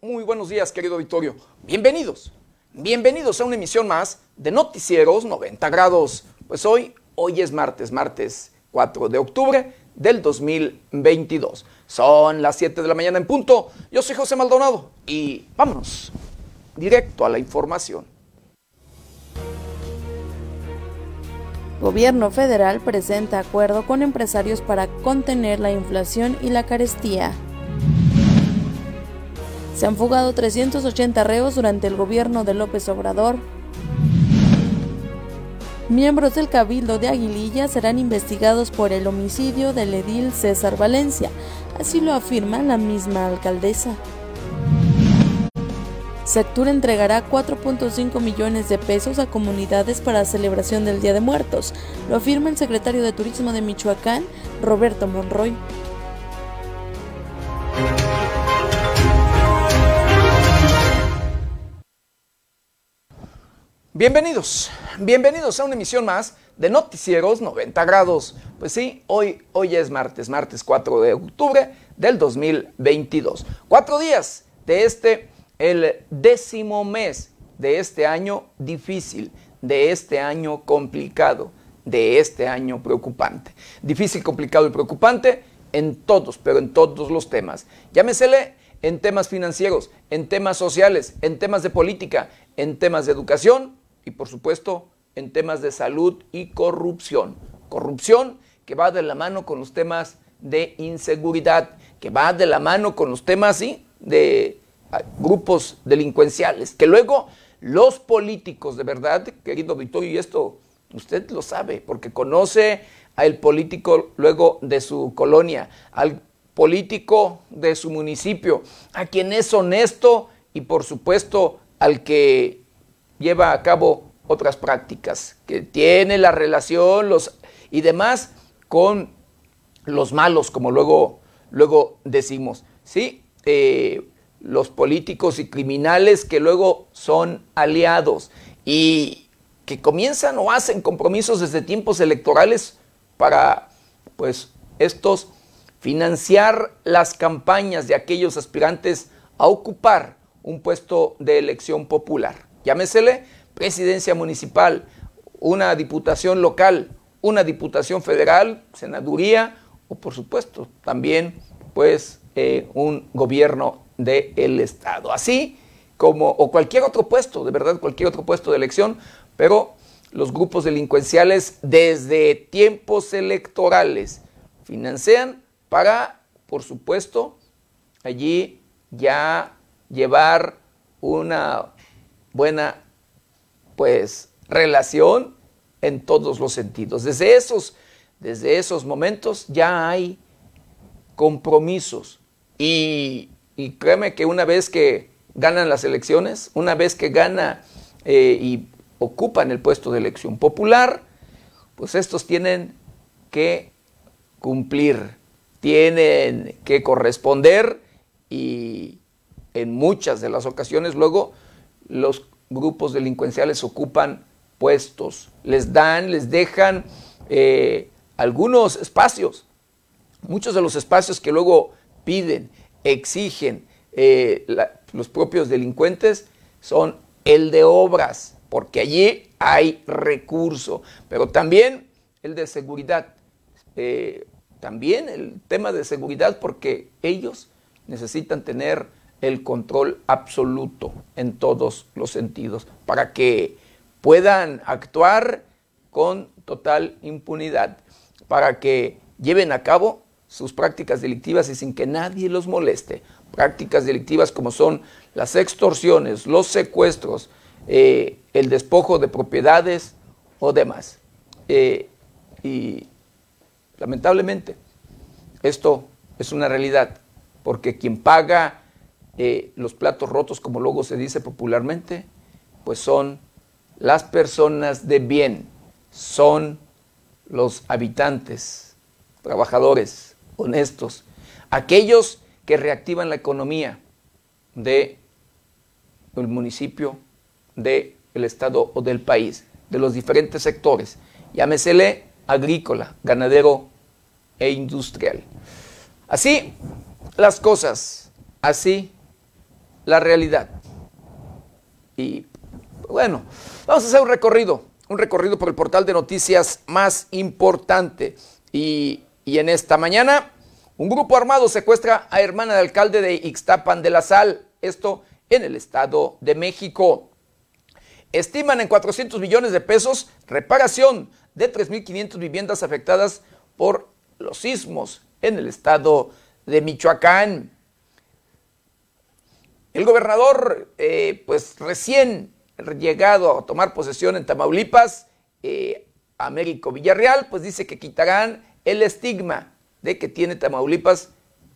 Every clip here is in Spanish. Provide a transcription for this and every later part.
muy buenos días, querido Victorio. Bienvenidos, bienvenidos a una emisión más de Noticieros 90 grados. Pues hoy, hoy es martes, martes 4 de octubre del 2022. Son las 7 de la mañana en punto. Yo soy José Maldonado y vámonos directo a la información. Gobierno federal presenta acuerdo con empresarios para contener la inflación y la carestía. Se han fugado 380 reos durante el gobierno de López Obrador. Miembros del Cabildo de Aguililla serán investigados por el homicidio del edil César Valencia, así lo afirma la misma alcaldesa. Sectur entregará 4.5 millones de pesos a comunidades para celebración del Día de Muertos, lo afirma el secretario de Turismo de Michoacán, Roberto Monroy. Bienvenidos, bienvenidos a una emisión más de Noticieros 90 grados. Pues sí, hoy, hoy es martes, martes 4 de octubre del 2022. Cuatro días de este, el décimo mes de este año difícil, de este año complicado, de este año preocupante. Difícil, complicado y preocupante en todos, pero en todos los temas. Llámesele en temas financieros, en temas sociales, en temas de política, en temas de educación y por supuesto en temas de salud y corrupción. Corrupción que va de la mano con los temas de inseguridad, que va de la mano con los temas de ah, grupos delincuenciales, que luego los políticos, de verdad, querido Victorio, y esto usted lo sabe, porque conoce al político luego de su colonia, al político de su municipio, a quien es honesto y por supuesto al que lleva a cabo otras prácticas, que tiene la relación los, y demás con los malos, como luego, luego decimos. ¿sí? Eh, los políticos y criminales que luego son aliados y que comienzan o hacen compromisos desde tiempos electorales para, pues, estos financiar las campañas de aquellos aspirantes a ocupar un puesto de elección popular llámesele presidencia municipal, una diputación local, una diputación federal, senaduría o por supuesto también pues eh, un gobierno del estado. Así como, o cualquier otro puesto, de verdad cualquier otro puesto de elección, pero los grupos delincuenciales desde tiempos electorales financian para, por supuesto, allí ya llevar una buena pues relación en todos los sentidos. Desde esos, desde esos momentos ya hay compromisos y, créeme que una vez que ganan las elecciones, una vez que gana eh, y ocupan el puesto de elección popular, pues estos tienen que cumplir, tienen que corresponder y en muchas de las ocasiones luego los grupos delincuenciales ocupan puestos, les dan, les dejan eh, algunos espacios, muchos de los espacios que luego piden, exigen eh, los propios delincuentes son el de obras, porque allí hay recurso, pero también el de seguridad, eh, también el tema de seguridad, porque ellos necesitan tener el control absoluto en todos los sentidos, para que puedan actuar con total impunidad, para que lleven a cabo sus prácticas delictivas y sin que nadie los moleste. Prácticas delictivas como son las extorsiones, los secuestros, eh, el despojo de propiedades o demás. Eh, y lamentablemente esto es una realidad, porque quien paga eh, los platos rotos, como luego se dice popularmente, pues son las personas de bien, son los habitantes, trabajadores, honestos, aquellos que reactivan la economía del municipio, del estado o del país, de los diferentes sectores, llámesele agrícola, ganadero e industrial. Así las cosas, así la realidad. Y bueno, vamos a hacer un recorrido, un recorrido por el portal de noticias más importante. Y, y en esta mañana, un grupo armado secuestra a hermana del alcalde de Ixtapan de la Sal, esto en el Estado de México. Estiman en 400 millones de pesos reparación de 3.500 viviendas afectadas por los sismos en el estado de Michoacán. El gobernador, eh, pues recién llegado a tomar posesión en Tamaulipas, eh, Américo Villarreal, pues dice que quitarán el estigma de que tiene Tamaulipas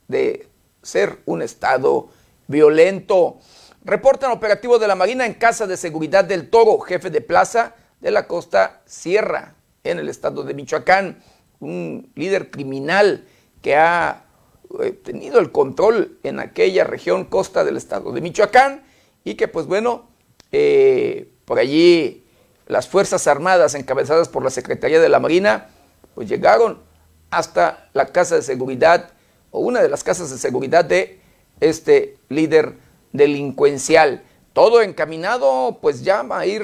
de ser un estado violento. Reportan operativo de la Marina en Casa de Seguridad del Toro, jefe de plaza de la costa Sierra, en el estado de Michoacán. Un líder criminal que ha eh, tenido el control en aquella región costa del estado de Michoacán y que pues bueno, eh, por allí las Fuerzas Armadas encabezadas por la Secretaría de la Marina pues llegaron hasta la casa de seguridad o una de las casas de seguridad de este líder delincuencial. Todo encaminado pues ya va a ir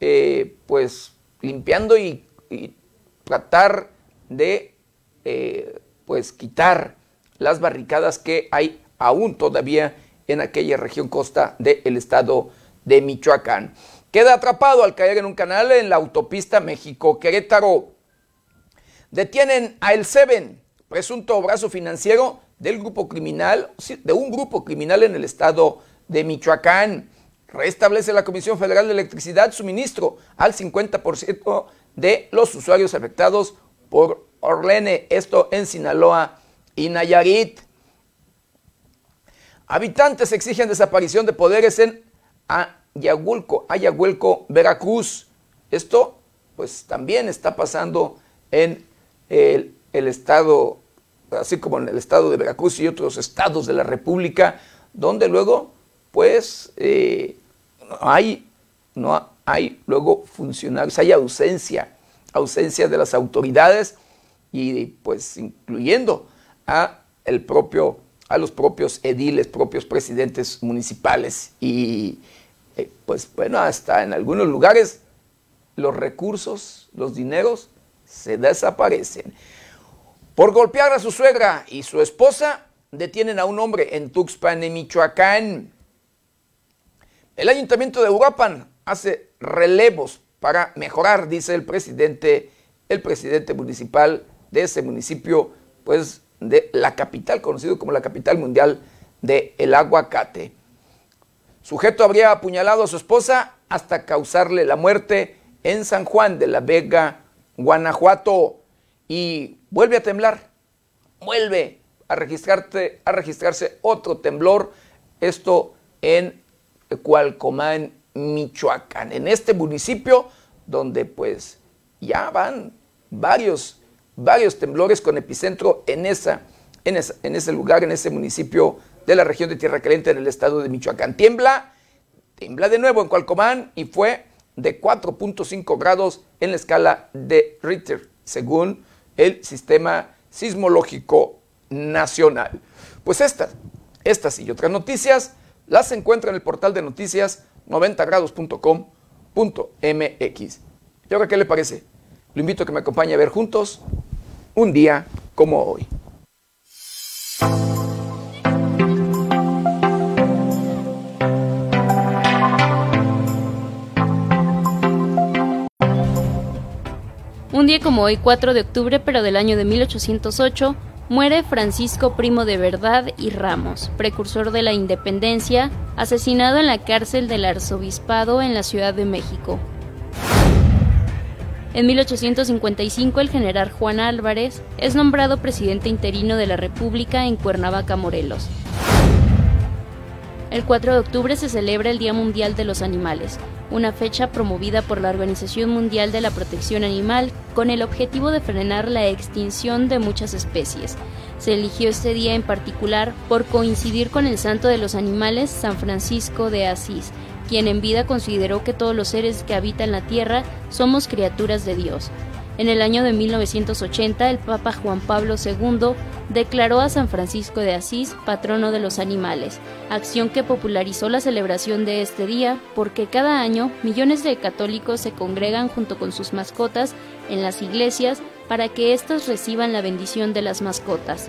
eh, pues limpiando y, tratar de pues quitar las barricadas que hay aún todavía en aquella región costa del estado de Michoacán. Queda atrapado al caer en un canal en la autopista México-Querétaro. Detienen a El Seven, presunto brazo financiero del grupo criminal, de un grupo criminal en el estado de Michoacán. Restablece la Comisión Federal de Electricidad suministro al 50% de los usuarios afectados por Orlene, esto en Sinaloa y Nayarit. Habitantes exigen desaparición de poderes en Ayahuelco, Ayahuelco, Veracruz. Esto pues también está pasando en el, estado, así como en el estado de Veracruz y otros estados de la República, donde luego pues eh, hay, no hay luego funcionarios, hay ausencia, ausencia de las autoridades y pues incluyendo a, el propio, a los propios ediles, propios presidentes municipales. Y eh, pues bueno, hasta en algunos lugares los recursos, los dineros se desaparecen. Por golpear a su suegra y su esposa, detienen a un hombre en Tuxpan, en Michoacán. El ayuntamiento de Uruapan hace relevos para mejorar, dice el presidente, el presidente municipal de ese municipio, pues de la capital, conocido como la capital mundial del el aguacate. Sujeto habría apuñalado a su esposa hasta causarle la muerte en San Juan de la Vega, Guanajuato. Y vuelve a temblar, vuelve a, registrarte, a registrarse otro temblor, esto en Cualcomán, Michoacán, en este municipio donde pues ya van varios varios temblores con epicentro en, esa, ese lugar, en ese municipio de la región de Tierra Caliente en el estado de Michoacán. Tiembla, tiembla de nuevo en Cualcomán y fue de 4.5 grados en la escala de Richter, según el sistema sismológico nacional. Pues estas, estas y otras noticias las encuentra en el portal de noticias 90grados.com.mx. ¿Y ahora qué le parece? Lo invito a que me acompañe a ver juntos un día como hoy. Un día como hoy, 4 de octubre, pero del año de 1808, muere Francisco Primo de Verdad y Ramos, precursor de la independencia, asesinado en la cárcel del arzobispado en la Ciudad de México. En 1855 el general Juan Álvarez es nombrado presidente interino de la República en Cuernavaca, Morelos. El 4 de octubre se celebra el Día Mundial de los Animales, una fecha promovida por la Organización Mundial de la Protección Animal con el objetivo de frenar la extinción de muchas especies. Se eligió este día en particular por coincidir con el santo de los animales San Francisco de Asís, quien en vida consideró que todos los seres que habitan la tierra somos criaturas de Dios. En el año de 1980, el Papa Juan Pablo II declaró a San Francisco de Asís patrono de los animales, acción que popularizó la celebración de este día porque cada año millones de católicos se congregan junto con sus mascotas en las iglesias para que éstas reciban la bendición de las mascotas.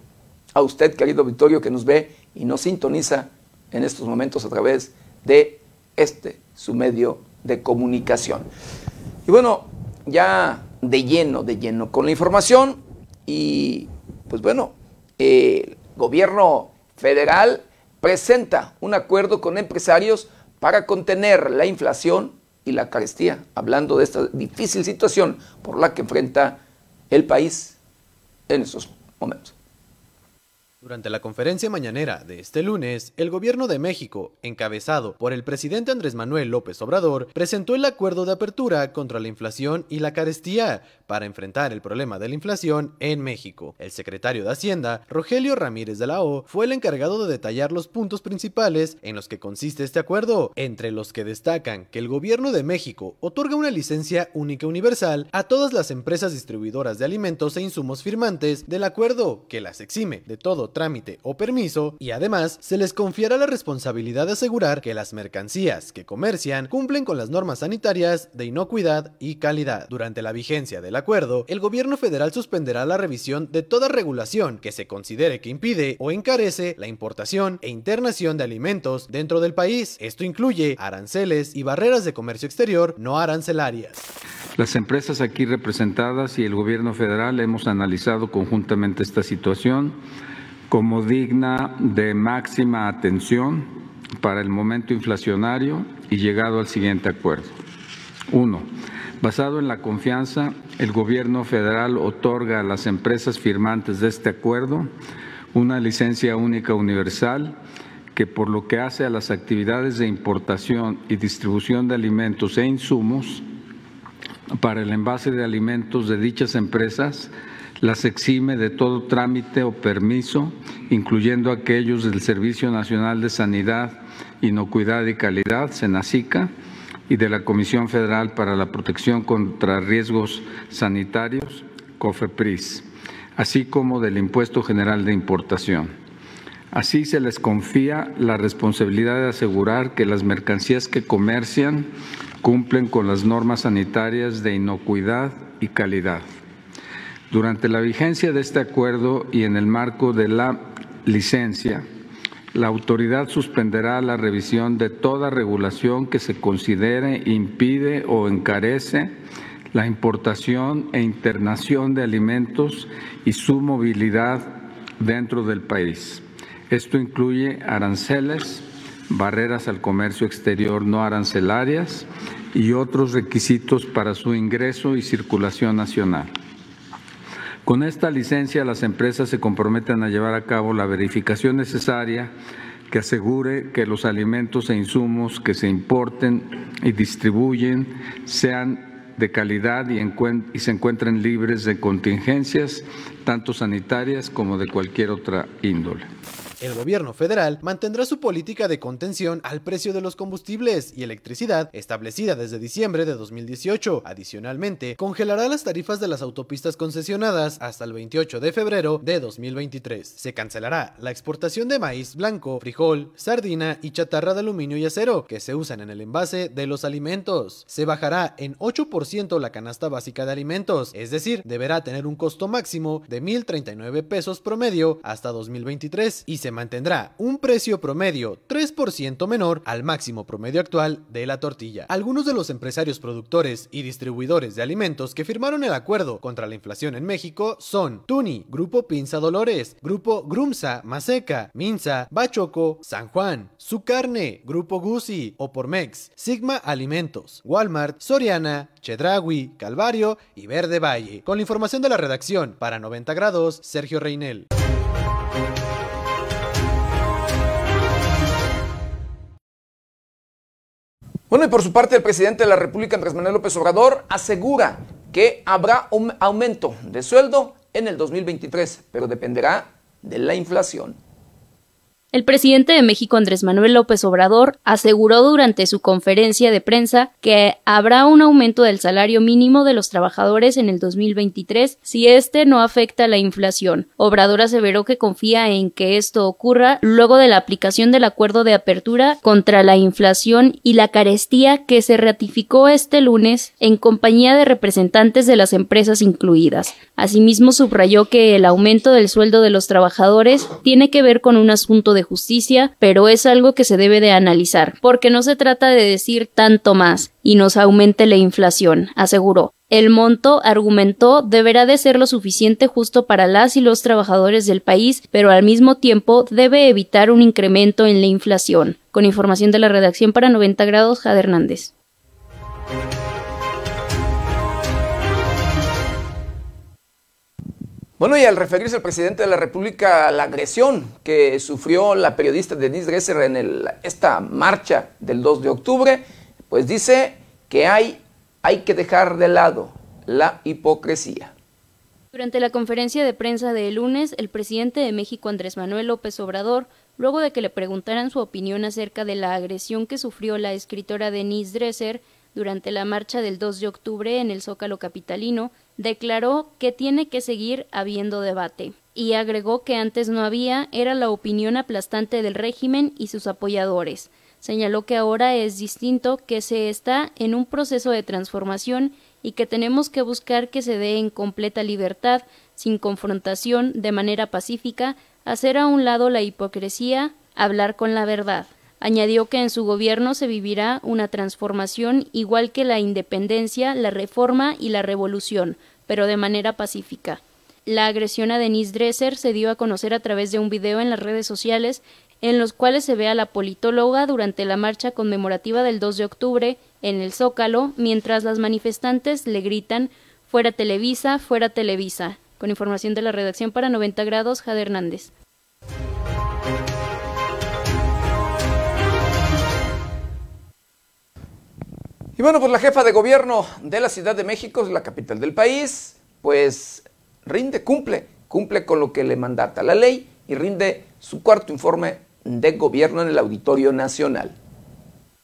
a usted, querido Victorio, que nos ve y nos sintoniza en estos momentos a través de este, su medio de comunicación. Y bueno, ya de lleno, de lleno con la información y pues bueno, el gobierno federal presenta un acuerdo con empresarios para contener la inflación y la carestía, hablando de esta difícil situación por la que enfrenta el país en estos momentos. Durante la conferencia mañanera de este lunes, el gobierno de México, encabezado por el presidente Andrés Manuel López Obrador, presentó el acuerdo de apertura contra la inflación y la carestía para enfrentar el problema de la inflación en México. El secretario de Hacienda, Rogelio Ramírez de la O, fue el encargado de detallar los puntos principales en los que consiste este acuerdo, entre los que destacan que el gobierno de México otorga una licencia única universal a todas las empresas distribuidoras de alimentos e insumos firmantes del acuerdo, que las exime de todo trámite o permiso y además se les confiará la responsabilidad de asegurar que las mercancías que comercian cumplen con las normas sanitarias de inocuidad y calidad. Durante la vigencia del acuerdo, el gobierno federal suspenderá la revisión de toda regulación que se considere que impide o encarece la importación e internación de alimentos dentro del país. Esto incluye aranceles y barreras de comercio exterior no arancelarias. Las empresas aquí representadas y el gobierno federal hemos analizado conjuntamente esta situación como digna de máxima atención para el momento inflacionario y llegado al siguiente acuerdo. Uno, basado en la confianza, el Gobierno federal otorga a las empresas firmantes de este acuerdo una licencia única universal que por lo que hace a las actividades de importación y distribución de alimentos e insumos para el envase de alimentos de dichas empresas, las exime de todo trámite o permiso, incluyendo aquellos del Servicio Nacional de Sanidad, Inocuidad y Calidad, SENACICA, y de la Comisión Federal para la Protección contra Riesgos Sanitarios, COFEPRIS, así como del Impuesto General de Importación. Así se les confía la responsabilidad de asegurar que las mercancías que comercian cumplen con las normas sanitarias de inocuidad y calidad. Durante la vigencia de este acuerdo y en el marco de la licencia, la autoridad suspenderá la revisión de toda regulación que se considere impide o encarece la importación e internación de alimentos y su movilidad dentro del país. Esto incluye aranceles, barreras al comercio exterior no arancelarias y otros requisitos para su ingreso y circulación nacional. Con esta licencia las empresas se comprometen a llevar a cabo la verificación necesaria que asegure que los alimentos e insumos que se importen y distribuyen sean de calidad y, y, se encuentren libres de contingencias, tanto sanitarias como de cualquier otra índole. El gobierno federal mantendrá su política de contención al precio de los combustibles y electricidad establecida desde diciembre de 2018. Adicionalmente, congelará las tarifas de las autopistas concesionadas hasta el 28 de febrero de 2023. Se cancelará la exportación de maíz blanco, frijol, sardina y chatarra de aluminio y acero que se usan en el envase de los alimentos. Se bajará en 8% la canasta básica de alimentos, es decir, deberá tener un costo máximo de 1.039 pesos promedio hasta 2023 y se mantendrá un precio promedio 3% menor al máximo promedio actual de la tortilla. Algunos de los empresarios productores y distribuidores de alimentos que firmaron el acuerdo contra la inflación en México son Tuni, Grupo Pinza Dolores, Grupo Grumsa, Maseca, Minza, Bachoco, San Juan, Su Carne, Grupo Gucci, Opormex, Sigma Alimentos, Walmart, Soriana, Chedragui, Calvario y Verde Valle. Con la información de la redacción, para 90 grados, Sergio Reinel. Bueno, y por su parte, el presidente de la República, Andrés Manuel López Obrador, asegura que habrá un aumento de sueldo en el 2023, pero dependerá de la inflación. El presidente de México, Andrés Manuel López Obrador, aseguró durante su conferencia de prensa que habrá un aumento del salario mínimo de los trabajadores en el 2023 si este no afecta la inflación. Obrador aseveró que confía en que esto ocurra luego de la aplicación del acuerdo de apertura contra la inflación y la carestía que se ratificó este lunes en compañía de representantes de las empresas incluidas. Asimismo, subrayó que el aumento del sueldo de los trabajadores tiene que ver con un asunto de justicia, pero es algo que se debe de analizar, porque no se trata de decir tanto más y nos aumente la inflación, aseguró. El monto, argumentó, deberá de ser lo suficiente justo para las y los trabajadores del país, pero al mismo tiempo debe evitar un incremento en la inflación. Con información de la redacción para 90 grados, Jade Hernández. Bueno, y al referirse el presidente de la República a la agresión que sufrió la periodista Denise Dresser en esta marcha del 2 de octubre, pues dice que hay, hay que dejar de lado la hipocresía. Durante la conferencia de prensa de lunes, el presidente de México, Andrés Manuel López Obrador, luego de que le preguntaran su opinión acerca de la agresión que sufrió la escritora Denise Dresser durante la marcha del 2 de octubre en el Zócalo Capitalino, declaró que tiene que seguir habiendo debate y agregó que antes no había era la opinión aplastante del régimen y sus apoyadores. Señaló que ahora es distinto, que se está en un proceso de transformación y que tenemos que buscar que se dé en completa libertad, sin confrontación, de manera pacífica, hacer a un lado la hipocresía, hablar con la verdad. Añadió que en su gobierno se vivirá una transformación igual que la independencia, la reforma y la revolución, pero de manera pacífica. La agresión a Denise Dresser se dio a conocer a través de un video en las redes sociales en los cuales se ve a la politóloga durante la marcha conmemorativa del 2 de octubre en el Zócalo, mientras las manifestantes le gritan Fuera Televisa, fuera Televisa. Con información de la redacción para 90 grados, Jade Hernández. Y bueno, pues la jefa de gobierno de la Ciudad de México, la capital del país, pues rinde, cumple, cumple con lo que le mandata la ley y rinde su cuarto informe de gobierno en el Auditorio Nacional.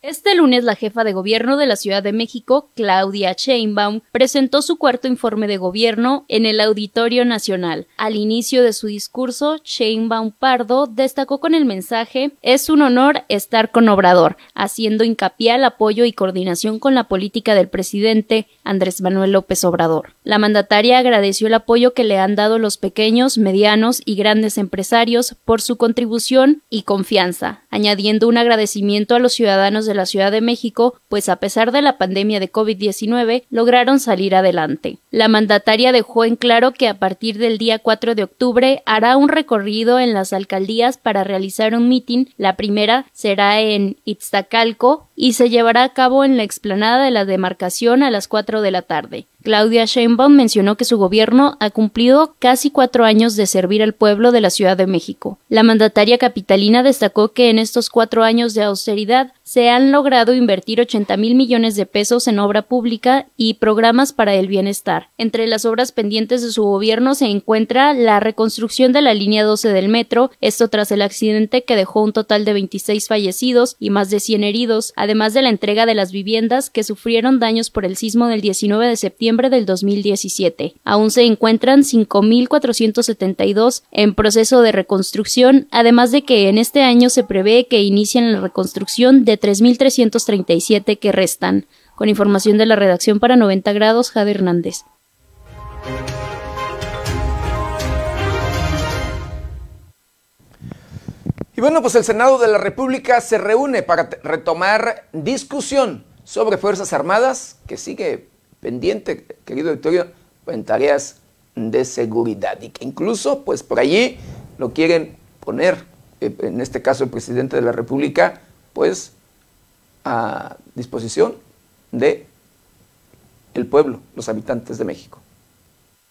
Este lunes la jefa de gobierno de la Ciudad de México, Claudia Sheinbaum, presentó su cuarto informe de gobierno en el Auditorio Nacional. Al inicio de su discurso, Sheinbaum Pardo destacó con el mensaje Es un honor estar con Obrador, haciendo hincapié al apoyo y coordinación con la política del presidente Andrés Manuel López Obrador. La mandataria agradeció el apoyo que le han dado los pequeños, medianos y grandes empresarios por su contribución y confianza, añadiendo un agradecimiento a los ciudadanos de la Ciudad de México, pues a pesar de la pandemia de COVID-19 lograron salir adelante. La mandataria dejó en claro que a partir del día 4 de octubre hará un recorrido en las alcaldías para realizar un mitin. La primera será en Iztacalco y se llevará a cabo en la explanada de la demarcación a las 4 de la tarde. Claudia Sheinbaum mencionó que su gobierno ha cumplido casi cuatro años de servir al pueblo de la Ciudad de México. La mandataria capitalina destacó que en estos cuatro años de austeridad se han logrado invertir 80 mil millones de pesos en obra pública y programas para el bienestar. Entre las obras pendientes de su gobierno se encuentra la reconstrucción de la línea 12 del metro, esto tras el accidente que dejó un total de 26 fallecidos y más de 100 heridos, además de la entrega de las viviendas que sufrieron daños por el sismo del 19 de septiembre del 2017. Aún se encuentran 5.472 en proceso de reconstrucción, además de que en este año se prevé que inicien la reconstrucción de 3.337 que restan. Con información de la redacción para 90 grados, Jade Hernández. Y bueno, pues el Senado de la República se reúne para retomar discusión sobre Fuerzas Armadas, que sigue pendiente, querido Victorio, en tareas de seguridad y que incluso, pues por allí lo quieren poner, eh, en este caso el presidente de la República, pues a disposición de el pueblo, los habitantes de México.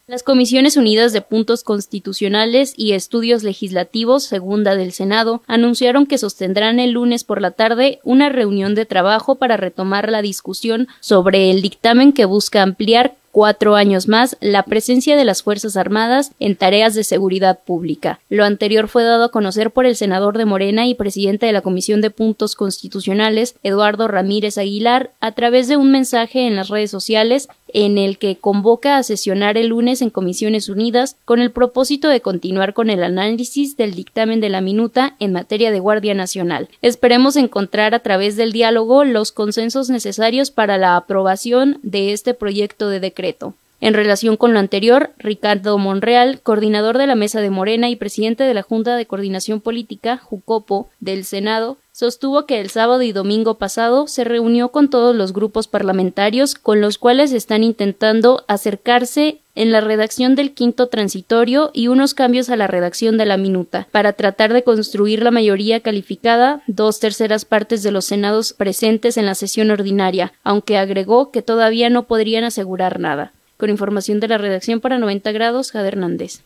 Las Comisiones Unidas de Puntos Constitucionales y Estudios Legislativos, segunda del Senado, anunciaron que sostendrán el lunes por la tarde una reunión de trabajo para retomar la discusión sobre el dictamen que busca ampliar cuatro años más la presencia de las Fuerzas Armadas en tareas de seguridad pública. Lo anterior fue dado a conocer por el senador de Morena y presidente de la Comisión de Puntos Constitucionales, Eduardo Ramírez Aguilar, a través de un mensaje en las redes sociales en el que convoca a sesionar el lunes en Comisiones Unidas con el propósito de continuar con el análisis del dictamen de la minuta en materia de Guardia Nacional. Esperemos encontrar a través del diálogo los consensos necesarios para la aprobación de este proyecto de decreto en relación con lo anterior, Ricardo Monreal, coordinador de la Mesa de Morena y presidente de la Junta de Coordinación Política, Jucopo, del Senado, sostuvo que el sábado y domingo pasado se reunió con todos los grupos parlamentarios con los cuales están intentando acercarse en la redacción del quinto transitorio y unos cambios a la redacción de la minuta, para tratar de construir la mayoría calificada, dos terceras partes de los senados presentes en la sesión ordinaria, aunque agregó que todavía no podrían asegurar nada. Con información de la redacción para 90 grados, Jade Hernández.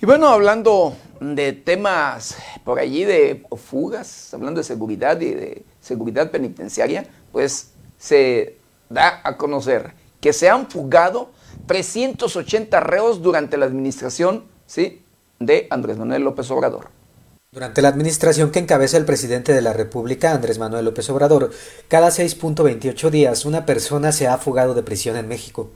Y bueno, hablando de temas por allí de fugas, hablando de seguridad y de seguridad penitenciaria, pues se da a conocer que se han fugado 380 reos durante la administración ¿sí? de Andrés Manuel López Obrador. Durante la administración que encabeza el presidente de la República, Andrés Manuel López Obrador, cada 6.28 días una persona se ha fugado de prisión en México.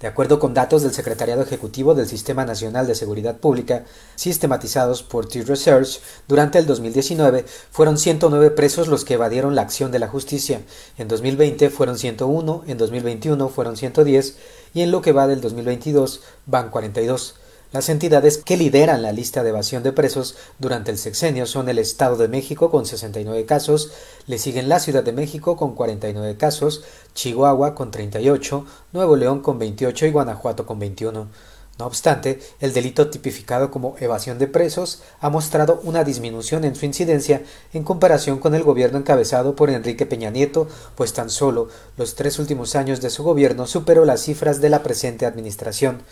De acuerdo con datos del Secretariado Ejecutivo del Sistema Nacional de Seguridad Pública, sistematizados por T-Research, durante el 2019 fueron 109 presos los que evadieron la acción de la justicia, en 2020 fueron 101, en 2021 fueron 110 y en lo que va del 2022 van 42. Las entidades que lideran la lista de evasión de presos durante el sexenio son el Estado de México con 69 casos, le siguen la Ciudad de México con 49 casos, Chihuahua con 38, Nuevo León con 28 y Guanajuato con 21. No obstante, el delito tipificado como evasión de presos ha mostrado una disminución en su incidencia en comparación con el gobierno encabezado por Enrique Peña Nieto, pues tan solo los tres últimos años de su gobierno superó las cifras de la presente administración.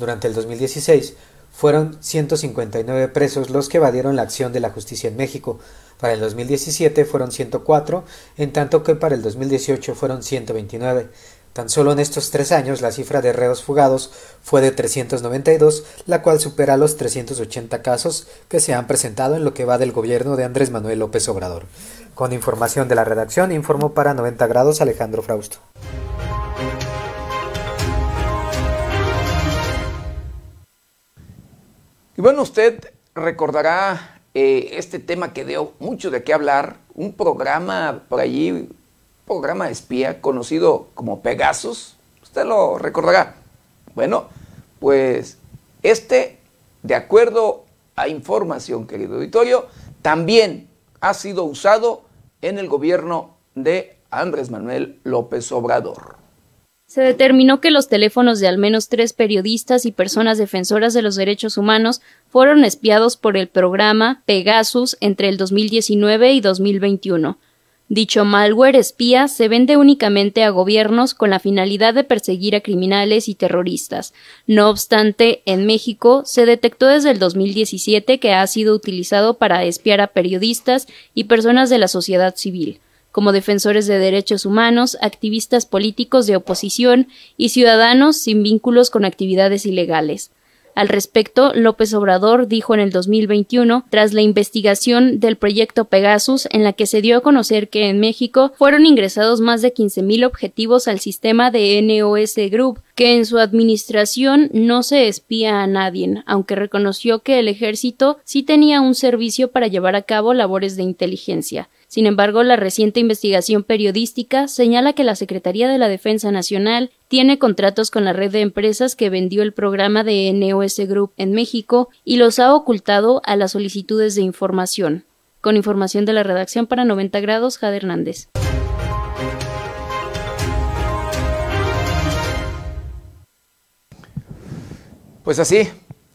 Durante el 2016 fueron 159 presos los que evadieron la acción de la justicia en México. Para el 2017 fueron 104, en tanto que para el 2018 fueron 129. Tan solo en estos tres años la cifra de reos fugados fue de 392, la cual supera los 380 casos que se han presentado en lo que va del gobierno de Andrés Manuel López Obrador. Con información de la redacción, informó para 90 grados Alejandro Frausto. Y bueno, usted recordará eh, este tema que dio mucho de qué hablar, un programa por allí, un programa espía conocido como Pegasus, usted lo recordará. Bueno, pues este, de acuerdo a información, querido auditorio, también ha sido usado en el gobierno de Andrés Manuel López Obrador se determinó que los teléfonos de al menos tres periodistas y personas defensoras de los derechos humanos fueron espiados por el programa Pegasus entre el 2019 y 2021. Dicho malware espía se vende únicamente a gobiernos con la finalidad de perseguir a criminales y terroristas. No obstante, en México se detectó desde el 2017 que ha sido utilizado para espiar a periodistas y personas de la sociedad civil como defensores de derechos humanos, activistas políticos de oposición y ciudadanos sin vínculos con actividades ilegales. Al respecto, López Obrador dijo en el 2021, tras la investigación del proyecto Pegasus, en la que se dio a conocer que en México fueron ingresados más de 15.000 objetivos al sistema de NOS Group, que en su administración no se espía a nadie, aunque reconoció que el ejército sí tenía un servicio para llevar a cabo labores de inteligencia. Sin embargo, la reciente investigación periodística señala que la Secretaría de la Defensa Nacional tiene contratos con la red de empresas que vendió el programa de NOS Group en México y los ha ocultado a las solicitudes de información. Con información de la redacción para 90 grados, Jade Hernández. Pues así,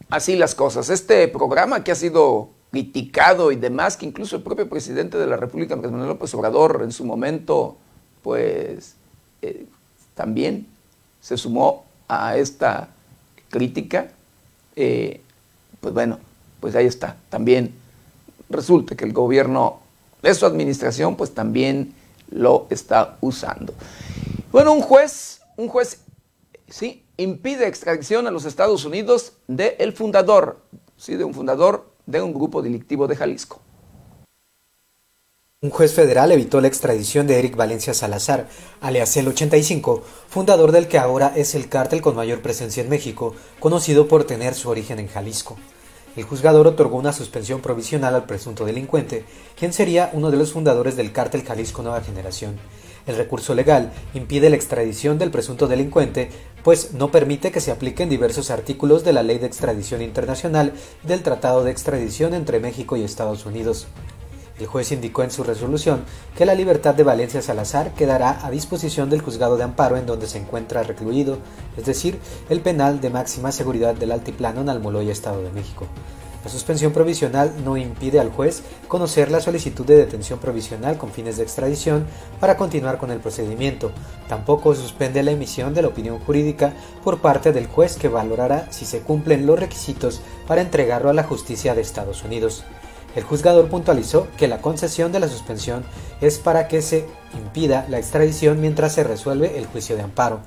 así las cosas. Este programa que ha sido criticado y demás, que incluso el propio presidente de la República, Andrés Manuel López Obrador, en su momento, pues eh, también se sumó a esta crítica, eh, pues bueno, pues ahí está. También resulta que el gobierno de su administración, pues también lo está usando. Bueno, un juez, un juez, sí, impide extradición a los Estados Unidos del fundador, sí, de un fundador de un grupo delictivo de Jalisco. Un juez federal evitó la extradición de Eric Valencia Salazar, alias el 85, fundador del que ahora es el cártel con mayor presencia en México, conocido por tener su origen en Jalisco. El juzgador otorgó una suspensión provisional al presunto delincuente, quien sería uno de los fundadores del cártel Jalisco Nueva Generación. El recurso legal impide la extradición del presunto delincuente, pues no permite que se apliquen diversos artículos de la Ley de Extradición Internacional del Tratado de Extradición entre México y Estados Unidos. El juez indicó en su resolución que la libertad de Valencia Salazar quedará a disposición del juzgado de amparo en donde se encuentra recluido, es decir, el penal de máxima seguridad del Altiplano en Almoloya, Estado de México. La suspensión provisional no impide al juez conocer la solicitud de detención provisional con fines de extradición para continuar con el procedimiento. Tampoco suspende la emisión de la opinión jurídica por parte del juez que valorará si se cumplen los requisitos para entregarlo a la justicia de Estados Unidos. El juzgador puntualizó que la concesión de la suspensión es para que se impida la extradición mientras se resuelve el juicio de amparo.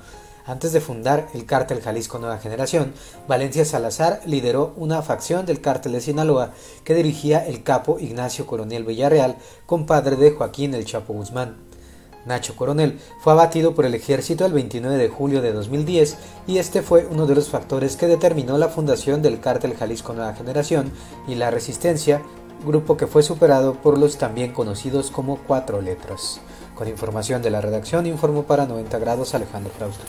Antes de fundar el cártel Jalisco Nueva Generación, Valencia Salazar lideró una facción del cártel de Sinaloa que dirigía el capo Ignacio Coronel Villarreal, compadre de Joaquín El Chapo Guzmán. Nacho Coronel fue abatido por el ejército el 29 de julio de 2010 y este fue uno de los factores que determinó la fundación del cártel Jalisco Nueva Generación y la resistencia, grupo que fue superado por los también conocidos como Cuatro Letras. Con información de la redacción informó para 90 grados Alejandro Frausto.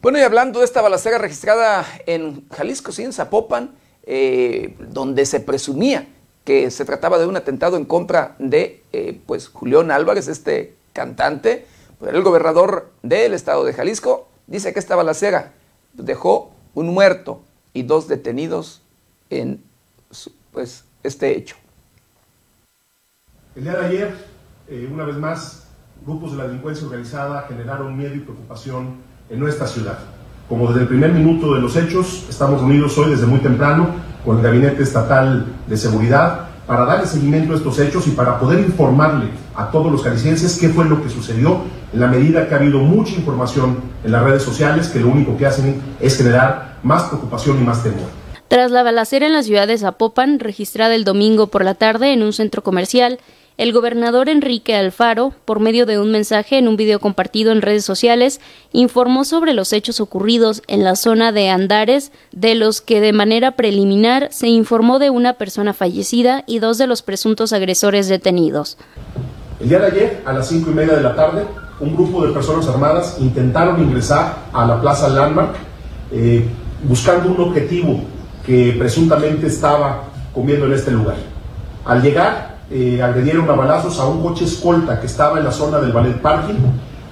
Bueno, y hablando de esta balacera registrada en Jalisco, sí, en Zapopan, eh, donde se presumía que se trataba de un atentado en contra de eh, pues, Julián Álvarez, este cantante, pues, el gobernador del estado de Jalisco, dice que esta balacera dejó un muerto y dos detenidos en pues, este hecho. El día de ayer, eh, una vez más, grupos de la delincuencia organizada generaron miedo y preocupación en nuestra ciudad. Como desde el primer minuto de los hechos, estamos reunidos hoy desde muy temprano con el Gabinete Estatal de Seguridad para darle seguimiento a estos hechos y para poder informarle a todos los jaliscienses qué fue lo que sucedió en la medida que ha habido mucha información en las redes sociales que lo único que hacen es generar más preocupación y más temor. Tras la balacera en la ciudad de Zapopan, registrada el domingo por la tarde en un centro comercial, el gobernador Enrique Alfaro, por medio de un mensaje en un video compartido en redes sociales, informó sobre los hechos ocurridos en la zona de Andares, de los que de manera preliminar se informó de una persona fallecida y dos de los presuntos agresores detenidos. El día de ayer, a las cinco y media de la tarde, un grupo de personas armadas intentaron ingresar a la Plaza Landmark eh, buscando un objetivo que presuntamente estaba comiendo en este lugar. Al llegar, eh, agredieron a balazos a un coche escolta que estaba en la zona del ballet parking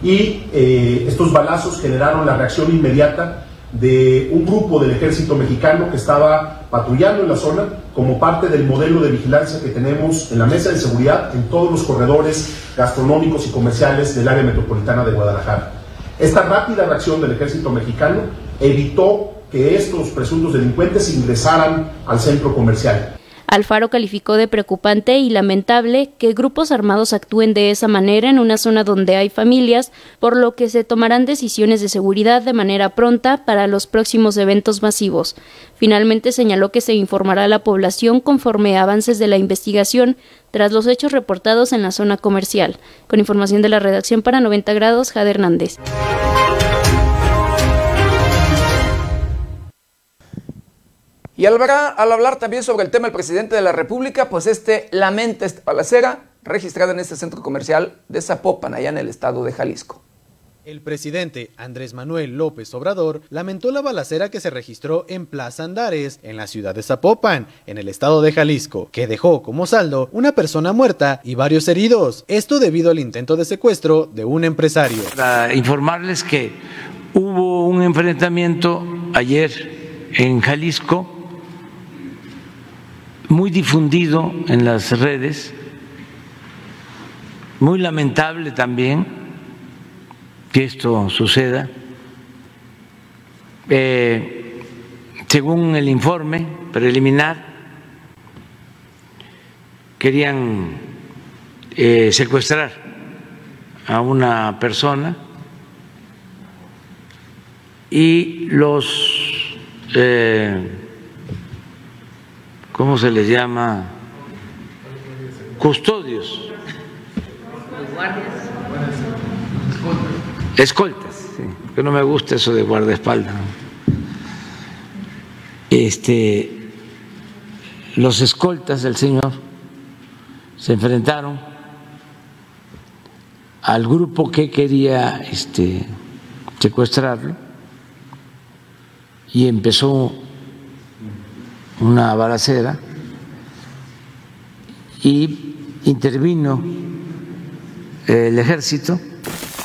y eh, estos balazos generaron la reacción inmediata de un grupo del ejército mexicano que estaba patrullando en la zona como parte del modelo de vigilancia que tenemos en la mesa de seguridad en todos los corredores gastronómicos y comerciales del área metropolitana de Guadalajara. Esta rápida reacción del ejército mexicano evitó que estos presuntos delincuentes ingresaran al centro comercial. Alfaro calificó de preocupante y lamentable que grupos armados actúen de esa manera en una zona donde hay familias, por lo que se tomarán decisiones de seguridad de manera pronta para los próximos eventos masivos. Finalmente señaló que se informará a la población conforme a avances de la investigación tras los hechos reportados en la zona comercial. Con información de la redacción para 90 grados, Jade Hernández. Y al, hablar también sobre el tema del presidente de la República, pues este lamenta esta balacera registrada en este centro comercial de Zapopan, allá en el estado de Jalisco. El presidente Andrés Manuel López Obrador lamentó la balacera que se registró en Plaza Andares, en la ciudad de Zapopan, en el estado de Jalisco, que dejó como saldo una persona muerta y varios heridos. Esto debido al intento de secuestro de un empresario. Para informarles que hubo un enfrentamiento ayer en Jalisco, muy difundido en las redes, muy lamentable también que esto suceda. Eh, según el informe preliminar, querían eh, secuestrar a una persona y los, eh, ¿cómo se les llama? Custodios. Escoltas, que no me gusta eso de guardaespaldas. Este, los escoltas del Señor se enfrentaron al grupo que quería este, secuestrarlo y empezó una balacera y intervino el ejército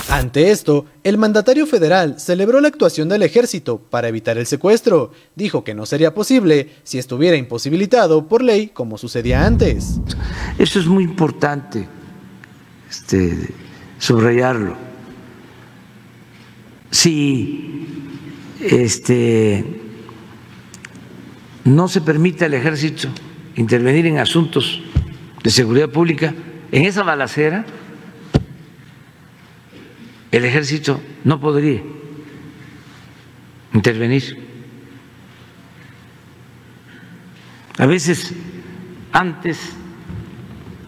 ante esto, el mandatario federal celebró la actuación del ejército para evitar el secuestro. Dijo que no sería posible si estuviera imposibilitado por ley como sucedía antes. Eso es muy importante este, subrayarlo. Si este, no se permite al ejército intervenir en asuntos de seguridad pública, en esa balacera, el ejército no podría intervenir. A veces, antes,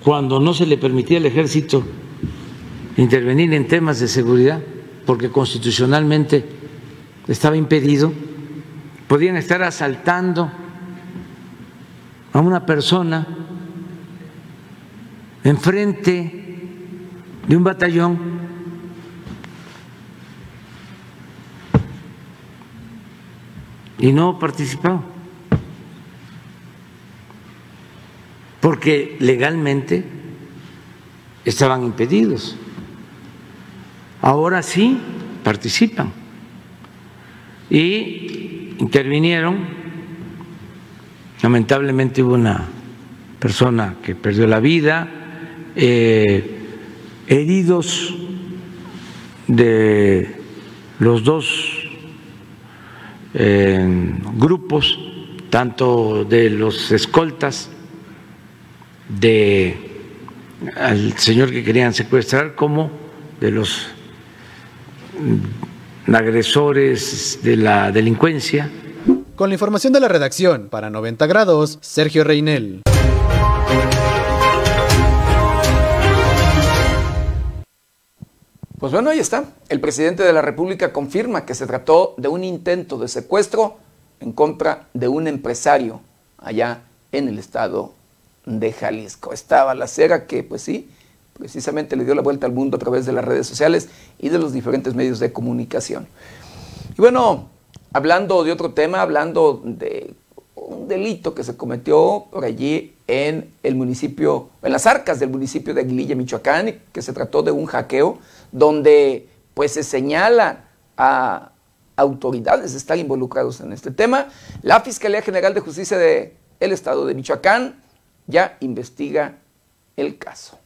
cuando no se le permitía al ejército intervenir en temas de seguridad, porque constitucionalmente estaba impedido, podían estar asaltando a una persona enfrente de un batallón y no participado. Porque legalmente estaban impedidos. Ahora sí participan. Y intervinieron. Lamentablemente hubo una persona que perdió la vida, eh, heridos de los dos grupos, tanto de los escoltas de al señor que querían secuestrar como de los agresores de la delincuencia. Con la información de la redacción, para 90 grados, Sergio Reinel. Pues bueno, ahí está. El presidente de la República confirma que se trató de un intento de secuestro en contra de un empresario allá en el estado de Jalisco. Estaba la cera que, pues sí, precisamente le dio la vuelta al mundo a través de las redes sociales y de los diferentes medios de comunicación. Y bueno, hablando de otro tema, hablando de un delito que se cometió por allí en el municipio, en las arcas del municipio de Aguililla, Michoacán, que se trató de un hackeo donde pues se señala a autoridades de estar involucrados en este tema. La Fiscalía General de Justicia del Estado de Michoacán ya investiga el caso.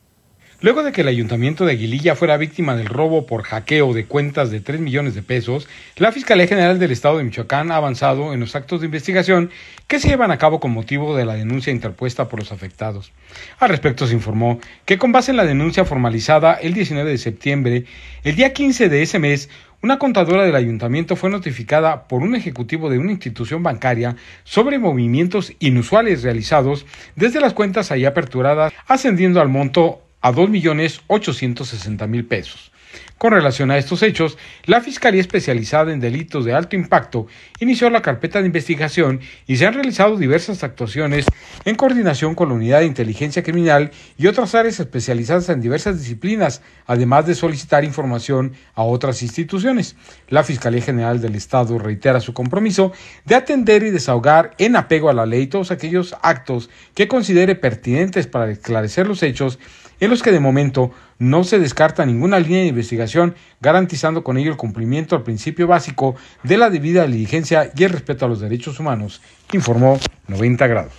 Luego de que el ayuntamiento de Aguililla fuera víctima del robo por hackeo de cuentas de 3 millones de pesos, la Fiscalía General del Estado de Michoacán ha avanzado en los actos de investigación que se llevan a cabo con motivo de la denuncia interpuesta por los afectados. Al respecto se informó que con base en la denuncia formalizada el 19 de septiembre, el día 15 de ese mes, una contadora del ayuntamiento fue notificada por un ejecutivo de una institución bancaria sobre movimientos inusuales realizados desde las cuentas ahí aperturadas, ascendiendo al monto a 2.860.000 pesos. Con relación a estos hechos, la Fiscalía Especializada en Delitos de Alto Impacto inició la carpeta de investigación y se han realizado diversas actuaciones en coordinación con la Unidad de Inteligencia Criminal y otras áreas especializadas en diversas disciplinas, además de solicitar información a otras instituciones. La Fiscalía General del Estado reitera su compromiso de atender y desahogar en apego a la ley todos aquellos actos que considere pertinentes para esclarecer los hechos en los que de momento no se descarta ninguna línea de investigación, garantizando con ello el cumplimiento al principio básico de la debida diligencia y el respeto a los derechos humanos, informó 90 grados.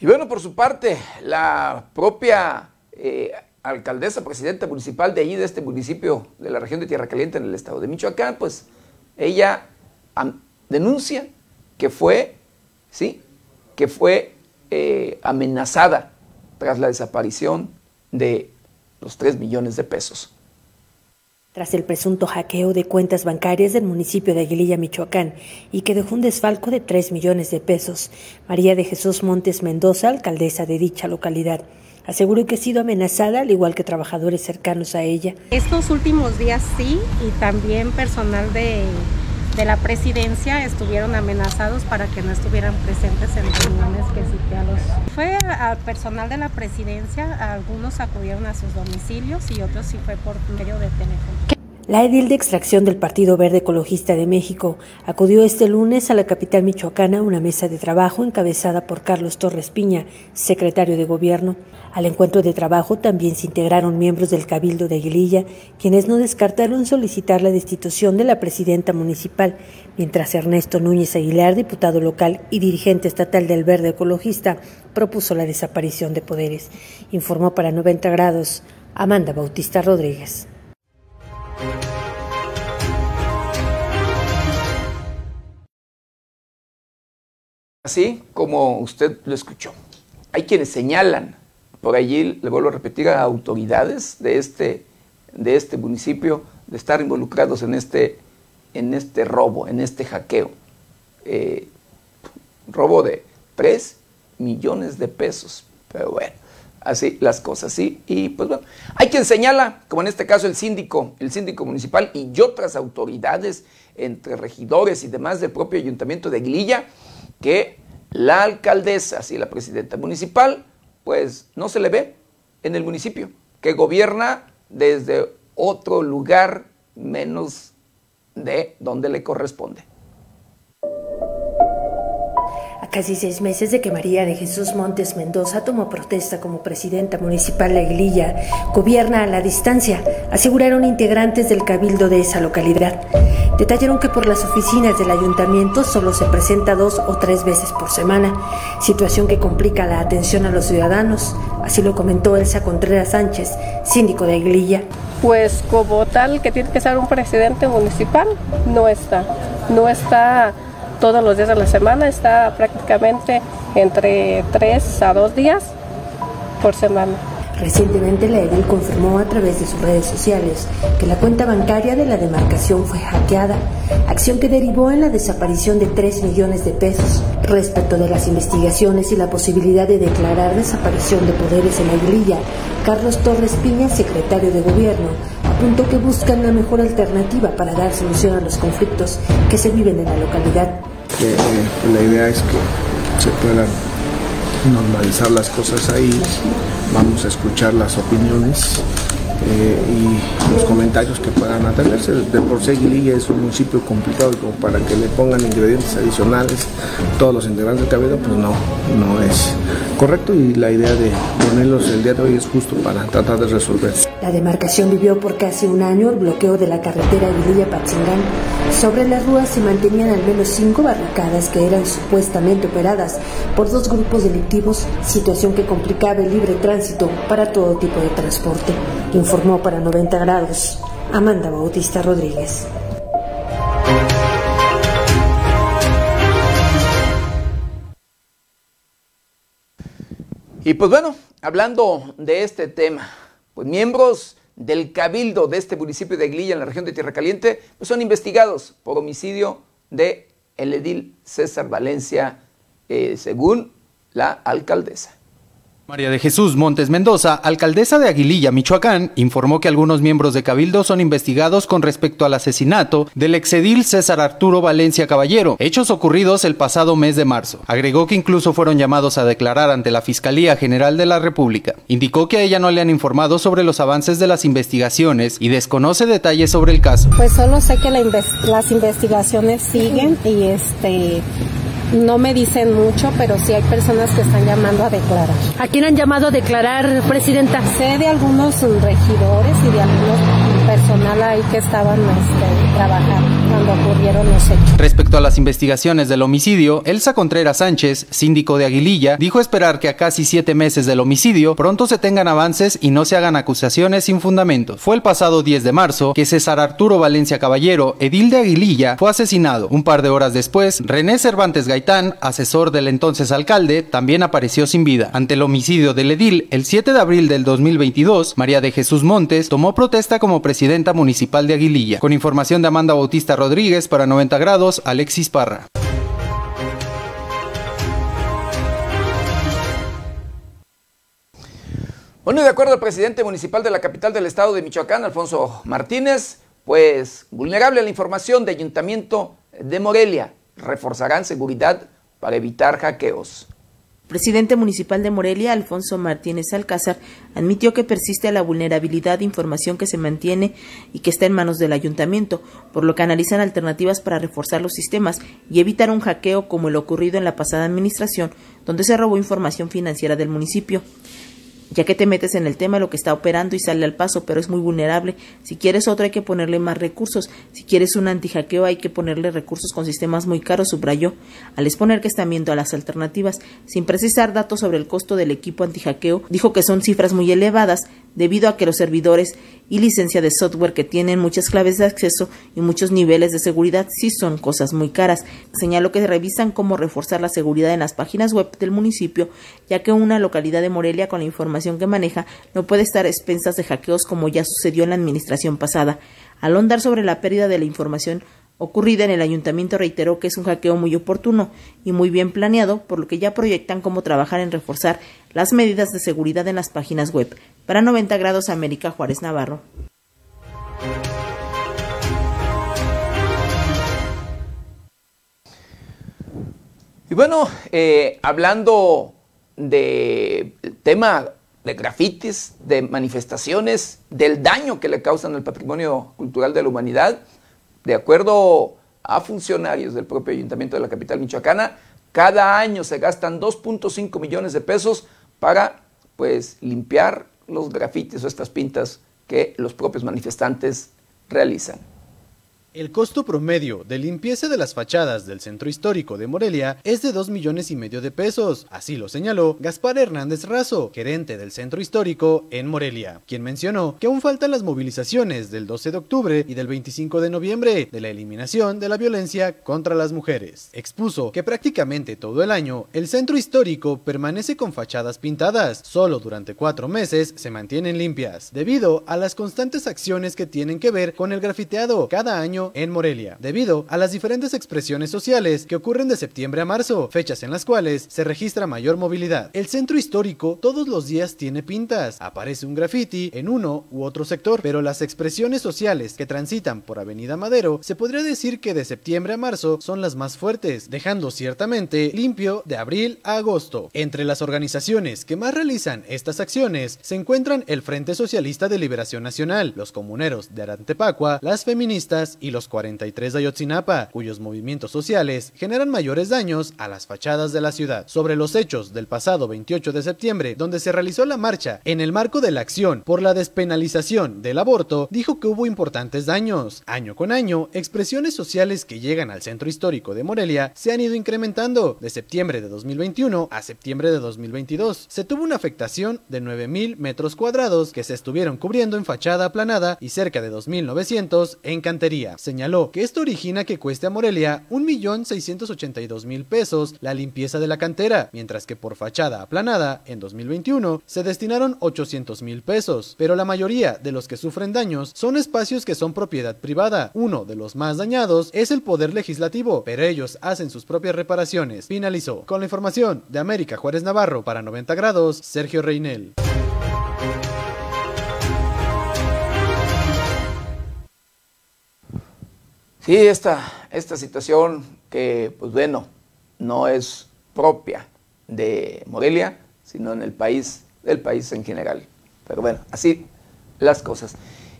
Y bueno, por su parte, la propia eh, alcaldesa, presidenta municipal de allí, de este municipio de la región de Tierra Caliente, en el estado de Michoacán, pues ella denuncia que fue, ¿sí? Que fue eh, amenazada tras la desaparición de los 3 millones de pesos. Tras el presunto hackeo de cuentas bancarias del municipio de Aguililla, Michoacán, y que dejó un desfalco de 3 millones de pesos, María de Jesús Montes Mendoza, alcaldesa de dicha localidad, aseguró que ha sido amenazada, al igual que trabajadores cercanos a ella. Estos últimos días sí, y también personal de de la presidencia estuvieron amenazados para que no estuvieran presentes en reuniones que cité a los... Fue al personal de la presidencia, algunos acudieron a sus domicilios y otros sí fue por medio de teléfono. La edil de extracción del Partido Verde Ecologista de México acudió este lunes a la capital michoacana a una mesa de trabajo encabezada por Carlos Torres Piña, secretario de Gobierno. Al encuentro de trabajo también se integraron miembros del Cabildo de Aguililla, quienes no descartaron solicitar la destitución de la presidenta municipal, mientras Ernesto Núñez Aguilar, diputado local y dirigente estatal del Verde Ecologista, propuso la desaparición de poderes. Informó para 90 grados Amanda Bautista Rodríguez. Así como usted lo escuchó. Hay quienes señalan, por allí le vuelvo a repetir, a autoridades de este, de este municipio de estar involucrados en este, en este robo, en este hackeo. Eh, robo de 3 millones de pesos. Pero bueno, así las cosas, sí. Y pues bueno, hay quien señala, como en este caso el síndico, el síndico municipal y otras autoridades, entre regidores y demás del propio ayuntamiento de Glilla, que la alcaldesa, así la presidenta municipal, pues no se le ve en el municipio, que gobierna desde otro lugar menos de donde le corresponde casi seis meses de que María de Jesús Montes Mendoza tomó protesta como presidenta municipal de Aguililla, gobierna a la distancia, aseguraron integrantes del cabildo de esa localidad. Detallaron que por las oficinas del ayuntamiento solo se presenta dos o tres veces por semana, situación que complica la atención a los ciudadanos, así lo comentó Elsa Contreras Sánchez, síndico de Aguililla. Pues como tal que tiene que ser un presidente municipal, no está, no está todos los días de la semana, está prácticamente entre 3 a 2 días por semana. Recientemente la edil confirmó a través de sus redes sociales que la cuenta bancaria de la demarcación fue hackeada, acción que derivó en la desaparición de 3 millones de pesos. Respecto de las investigaciones y la posibilidad de declarar desaparición de poderes en la iglilla, Carlos Torres Piña, secretario de Gobierno, apuntó que buscan la mejor alternativa para dar solución a los conflictos que se viven en la localidad. Eh, la idea es que se puedan normalizar las cosas ahí, vamos a escuchar las opiniones eh, y los comentarios que puedan atenderse. De por sí Aguililla es un municipio complicado como para que le pongan ingredientes adicionales todos los integrantes del cabildo, pues no, no es correcto y la idea de ponerlos el día de hoy es justo para tratar de resolver. La demarcación vivió por casi un año el bloqueo de la carretera Aguililla-Patzingán. Sobre las ruas se mantenían al menos cinco barricadas que eran supuestamente operadas por dos grupos delictivos, situación que complicaba el libre tránsito para todo tipo de transporte informó para 90 grados Amanda Bautista Rodríguez. Y pues bueno, hablando de este tema, pues miembros del cabildo de este municipio de Aguililla en la región de Tierra Caliente pues son investigados por homicidio de el edil César Valencia, eh, según la alcaldesa. María de Jesús Montes Mendoza, alcaldesa de Aguililla, Michoacán, informó que algunos miembros de Cabildo son investigados con respecto al asesinato del exedil César Arturo Valencia Caballero, hechos ocurridos el pasado mes de marzo. Agregó que incluso fueron llamados a declarar ante la Fiscalía General de la República. Indicó que a ella no le han informado sobre los avances de las investigaciones y desconoce detalles sobre el caso. Pues solo sé que la las investigaciones siguen y este no me dicen mucho, pero sí hay personas que están llamando a declarar. ¿A quién han llamado a declarar, Presidenta? Sé de algunos regidores y de algunos personal ahí que estaban este, trabajando Respecto a las investigaciones del homicidio, Elsa Contreras Sánchez, síndico de Aguililla, dijo esperar que a casi siete meses del homicidio pronto se tengan avances y no se hagan acusaciones sin fundamento. Fue el pasado 10 de marzo que César Arturo Valencia Caballero, edil de Aguililla, fue asesinado. Un par de horas después, René Cervantes Gaitán, asesor del entonces alcalde, también apareció sin vida. Ante el homicidio del edil, el 7 de abril del 2022, María de Jesús Montes tomó protesta como presidenta municipal de Aguililla. Con información de Amanda Bautista Rodríguez para 90 grados, Alexis Parra. Bueno, y de acuerdo al presidente municipal de la capital del estado de Michoacán, Alfonso Martínez, pues vulnerable a la información de Ayuntamiento de Morelia, reforzarán seguridad para evitar hackeos presidente municipal de Morelia, Alfonso Martínez Alcázar, admitió que persiste la vulnerabilidad de información que se mantiene y que está en manos del ayuntamiento, por lo que analizan alternativas para reforzar los sistemas y evitar un hackeo como el ocurrido en la pasada administración, donde se robó información financiera del municipio ya que te metes en el tema lo que está operando y sale al paso, pero es muy vulnerable. Si quieres otro hay que ponerle más recursos. Si quieres un antijaqueo hay que ponerle recursos con sistemas muy caros, subrayó. Al exponer que están viendo a las alternativas, sin precisar datos sobre el costo del equipo antijaqueo, dijo que son cifras muy elevadas debido a que los servidores y licencia de software que tienen muchas claves de acceso y muchos niveles de seguridad sí son cosas muy caras. Señaló que revisan cómo reforzar la seguridad en las páginas web del municipio, ya que una localidad de Morelia con la información que maneja no puede estar expensas de hackeos como ya sucedió en la administración pasada. Al ondar sobre la pérdida de la información, ocurrida en el ayuntamiento reiteró que es un hackeo muy oportuno y muy bien planeado, por lo que ya proyectan cómo trabajar en reforzar las medidas de seguridad en las páginas web. Para 90 grados América Juárez Navarro. Y bueno, eh, hablando del tema de grafitis, de manifestaciones, del daño que le causan al patrimonio cultural de la humanidad, de acuerdo a funcionarios del propio ayuntamiento de la capital michoacana, cada año se gastan 2.5 millones de pesos para pues limpiar los grafitis o estas pintas que los propios manifestantes realizan. El costo promedio de limpieza de las fachadas del centro histórico de Morelia es de 2 millones y medio de pesos, así lo señaló Gaspar Hernández Razo, gerente del centro histórico en Morelia, quien mencionó que aún faltan las movilizaciones del 12 de octubre y del 25 de noviembre de la eliminación de la violencia contra las mujeres. Expuso que prácticamente todo el año el centro histórico permanece con fachadas pintadas, solo durante cuatro meses se mantienen limpias, debido a las constantes acciones que tienen que ver con el grafiteado cada año en Morelia, debido a las diferentes expresiones sociales que ocurren de septiembre a marzo, fechas en las cuales se registra mayor movilidad. El centro histórico todos los días tiene pintas, aparece un graffiti en uno u otro sector, pero las expresiones sociales que transitan por Avenida Madero se podría decir que de septiembre a marzo son las más fuertes, dejando ciertamente limpio de abril a agosto. Entre las organizaciones que más realizan estas acciones se encuentran el Frente Socialista de Liberación Nacional, los comuneros de Arantepacua, las feministas los 43 de Ayotzinapa, cuyos movimientos sociales generan mayores daños a las fachadas de la ciudad. Sobre los hechos del pasado 28 de septiembre, donde se realizó la marcha en el marco de la acción por la despenalización del aborto, dijo que hubo importantes daños. Año con año, expresiones sociales que llegan al centro histórico de Morelia se han ido incrementando de septiembre de 2021 a septiembre de 2022. Se tuvo una afectación de 9.000 metros cuadrados que se estuvieron cubriendo en fachada aplanada y cerca de 2.900 en cantería. Señaló que esto origina que cueste a Morelia 1.682.000 pesos la limpieza de la cantera, mientras que por fachada aplanada, en 2021, se destinaron 800.000 pesos, pero la mayoría de los que sufren daños son espacios que son propiedad privada. Uno de los más dañados es el Poder Legislativo, pero ellos hacen sus propias reparaciones. Finalizó. Con la información de América Juárez Navarro para 90 grados, Sergio Reinel. Sí, esta, esta situación que, pues bueno, no es propia de Morelia, sino en el país, del país en general. Pero bueno, así las cosas.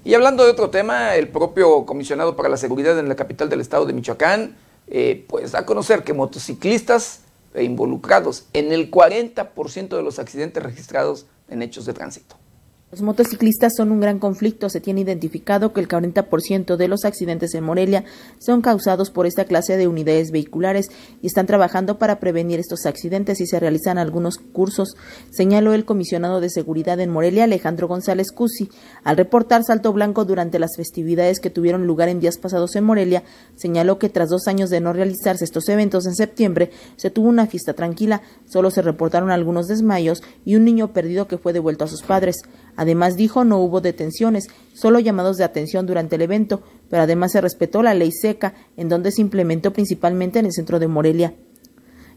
Y hablando de otro tema, el propio comisionado para la seguridad en la capital del estado de Michoacán, eh, pues da a conocer que motociclistas involucrados en el 40% de los accidentes registrados en hechos de tránsito. Los motociclistas son un gran conflicto. Se tiene identificado que el 40% de los accidentes en Morelia son causados por esta clase de unidades vehiculares y están trabajando para prevenir estos accidentes y se realizan algunos cursos, señaló el comisionado de seguridad en Morelia, Alejandro González Cusi. Al reportar Salto Blanco durante las festividades que tuvieron lugar en días pasados en Morelia, señaló que tras dos años de no realizarse estos eventos en septiembre, se tuvo una fiesta tranquila. Solo se reportaron algunos desmayos y un niño perdido que fue devuelto a sus padres. Además, dijo, no hubo detenciones, solo llamados de atención durante el evento, pero además se respetó la ley seca, en donde se implementó principalmente en el centro de Morelia.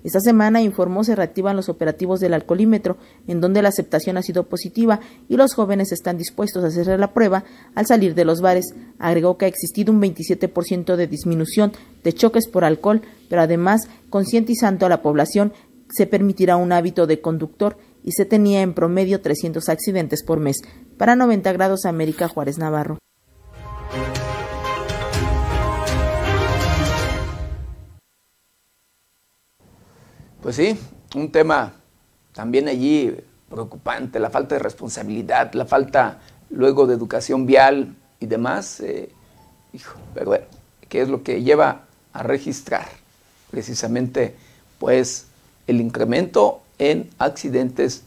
Esta semana informó se reactivan los operativos del alcoholímetro, en donde la aceptación ha sido positiva y los jóvenes están dispuestos a hacer la prueba al salir de los bares. Agregó que ha existido un 27% de disminución de choques por alcohol, pero además, concientizando a la población, se permitirá un hábito de conductor y se tenía en promedio 300 accidentes por mes. Para 90 grados América Juárez Navarro. Pues sí, un tema también allí preocupante, la falta de responsabilidad, la falta luego de educación vial y demás. Eh, hijo, pero bueno, ¿qué es lo que lleva a registrar? Precisamente, pues, el incremento en accidentes,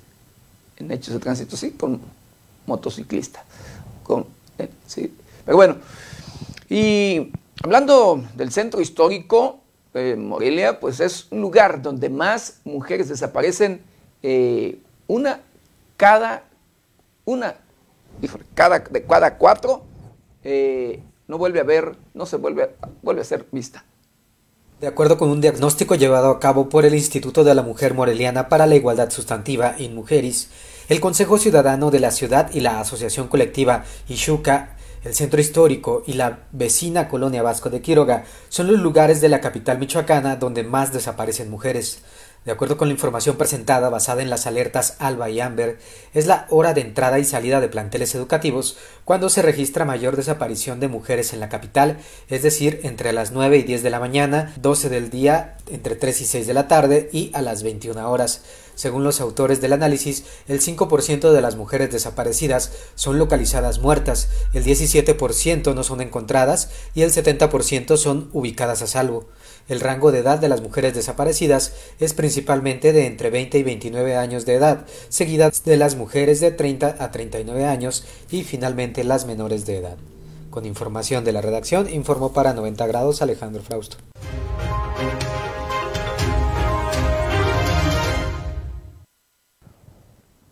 en hechos de tránsito, sí, con motociclistas. Con, eh, sí. Pero bueno, y hablando del centro histórico, eh, Morelia, pues es un lugar donde más mujeres desaparecen, eh, una cada, una, cada, de cada cuatro, no vuelve a ver, no se vuelve, vuelve a ser vista. De acuerdo con un diagnóstico llevado a cabo por el Instituto de la Mujer Moreliana para la Igualdad Sustantiva in Mujeres, el Consejo Ciudadano de la Ciudad y la Asociación Colectiva Ishuca, el Centro Histórico y la vecina Colonia Vasco de Quiroga son los lugares de la capital michoacana donde más desaparecen mujeres. De acuerdo con la información presentada basada en las alertas ALBA y AMBER, es la hora de entrada y salida de planteles educativos cuando se registra mayor desaparición de mujeres en la capital, es decir, entre las 9 y 10 de la mañana, 12 del día, entre 3 y 6 de la tarde y a las 21 horas. Según los autores del análisis, el 5% de las mujeres desaparecidas son localizadas muertas, el 17% no son encontradas y el 70% son ubicadas a salvo. El rango de edad de las mujeres desaparecidas es principalmente de entre 20 y 29 años de edad, seguidas de las mujeres de 30 a 39 años y finalmente las menores de edad. Con información de la redacción, informó para 90 grados Alejandro Frausto.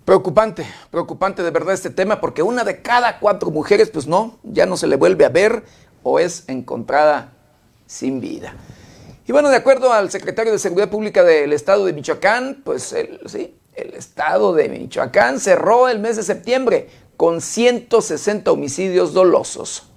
Preocupante, preocupante de verdad este tema, porque una de cada cuatro mujeres, pues no, ya no se le vuelve a ver o es encontrada sin vida. Y bueno, de acuerdo al secretario de Seguridad Pública del Estado de Michoacán, pues el, sí, el Estado de Michoacán cerró el mes de septiembre con 160 homicidios dolosos.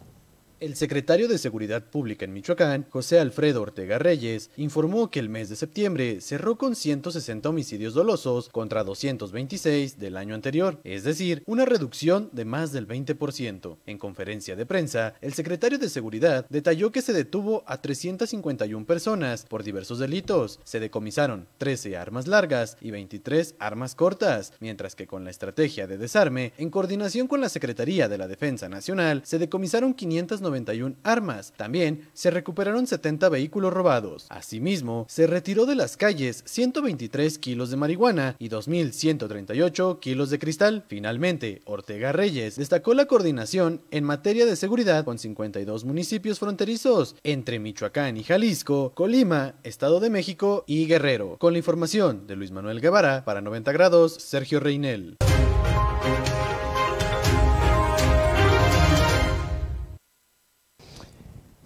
El secretario de Seguridad Pública en Michoacán, José Alfredo Ortega Reyes, informó que el mes de septiembre cerró con 160 homicidios dolosos contra 226 del año anterior, es decir, una reducción de más del 20%. En conferencia de prensa, el secretario de Seguridad detalló que se detuvo a 351 personas por diversos delitos. Se decomisaron 13 armas largas y 23 armas cortas, mientras que con la estrategia de desarme, en coordinación con la Secretaría de la Defensa Nacional, se decomisaron 500 291 armas. También se recuperaron 70 vehículos robados. Asimismo, se retiró de las calles 123 kilos de marihuana y 2.138 kilos de cristal. Finalmente, Ortega Reyes destacó la coordinación en materia de seguridad con 52 municipios fronterizos entre Michoacán y Jalisco, Colima, Estado de México y Guerrero. Con la información de Luis Manuel Guevara, para 90 grados, Sergio Reinel.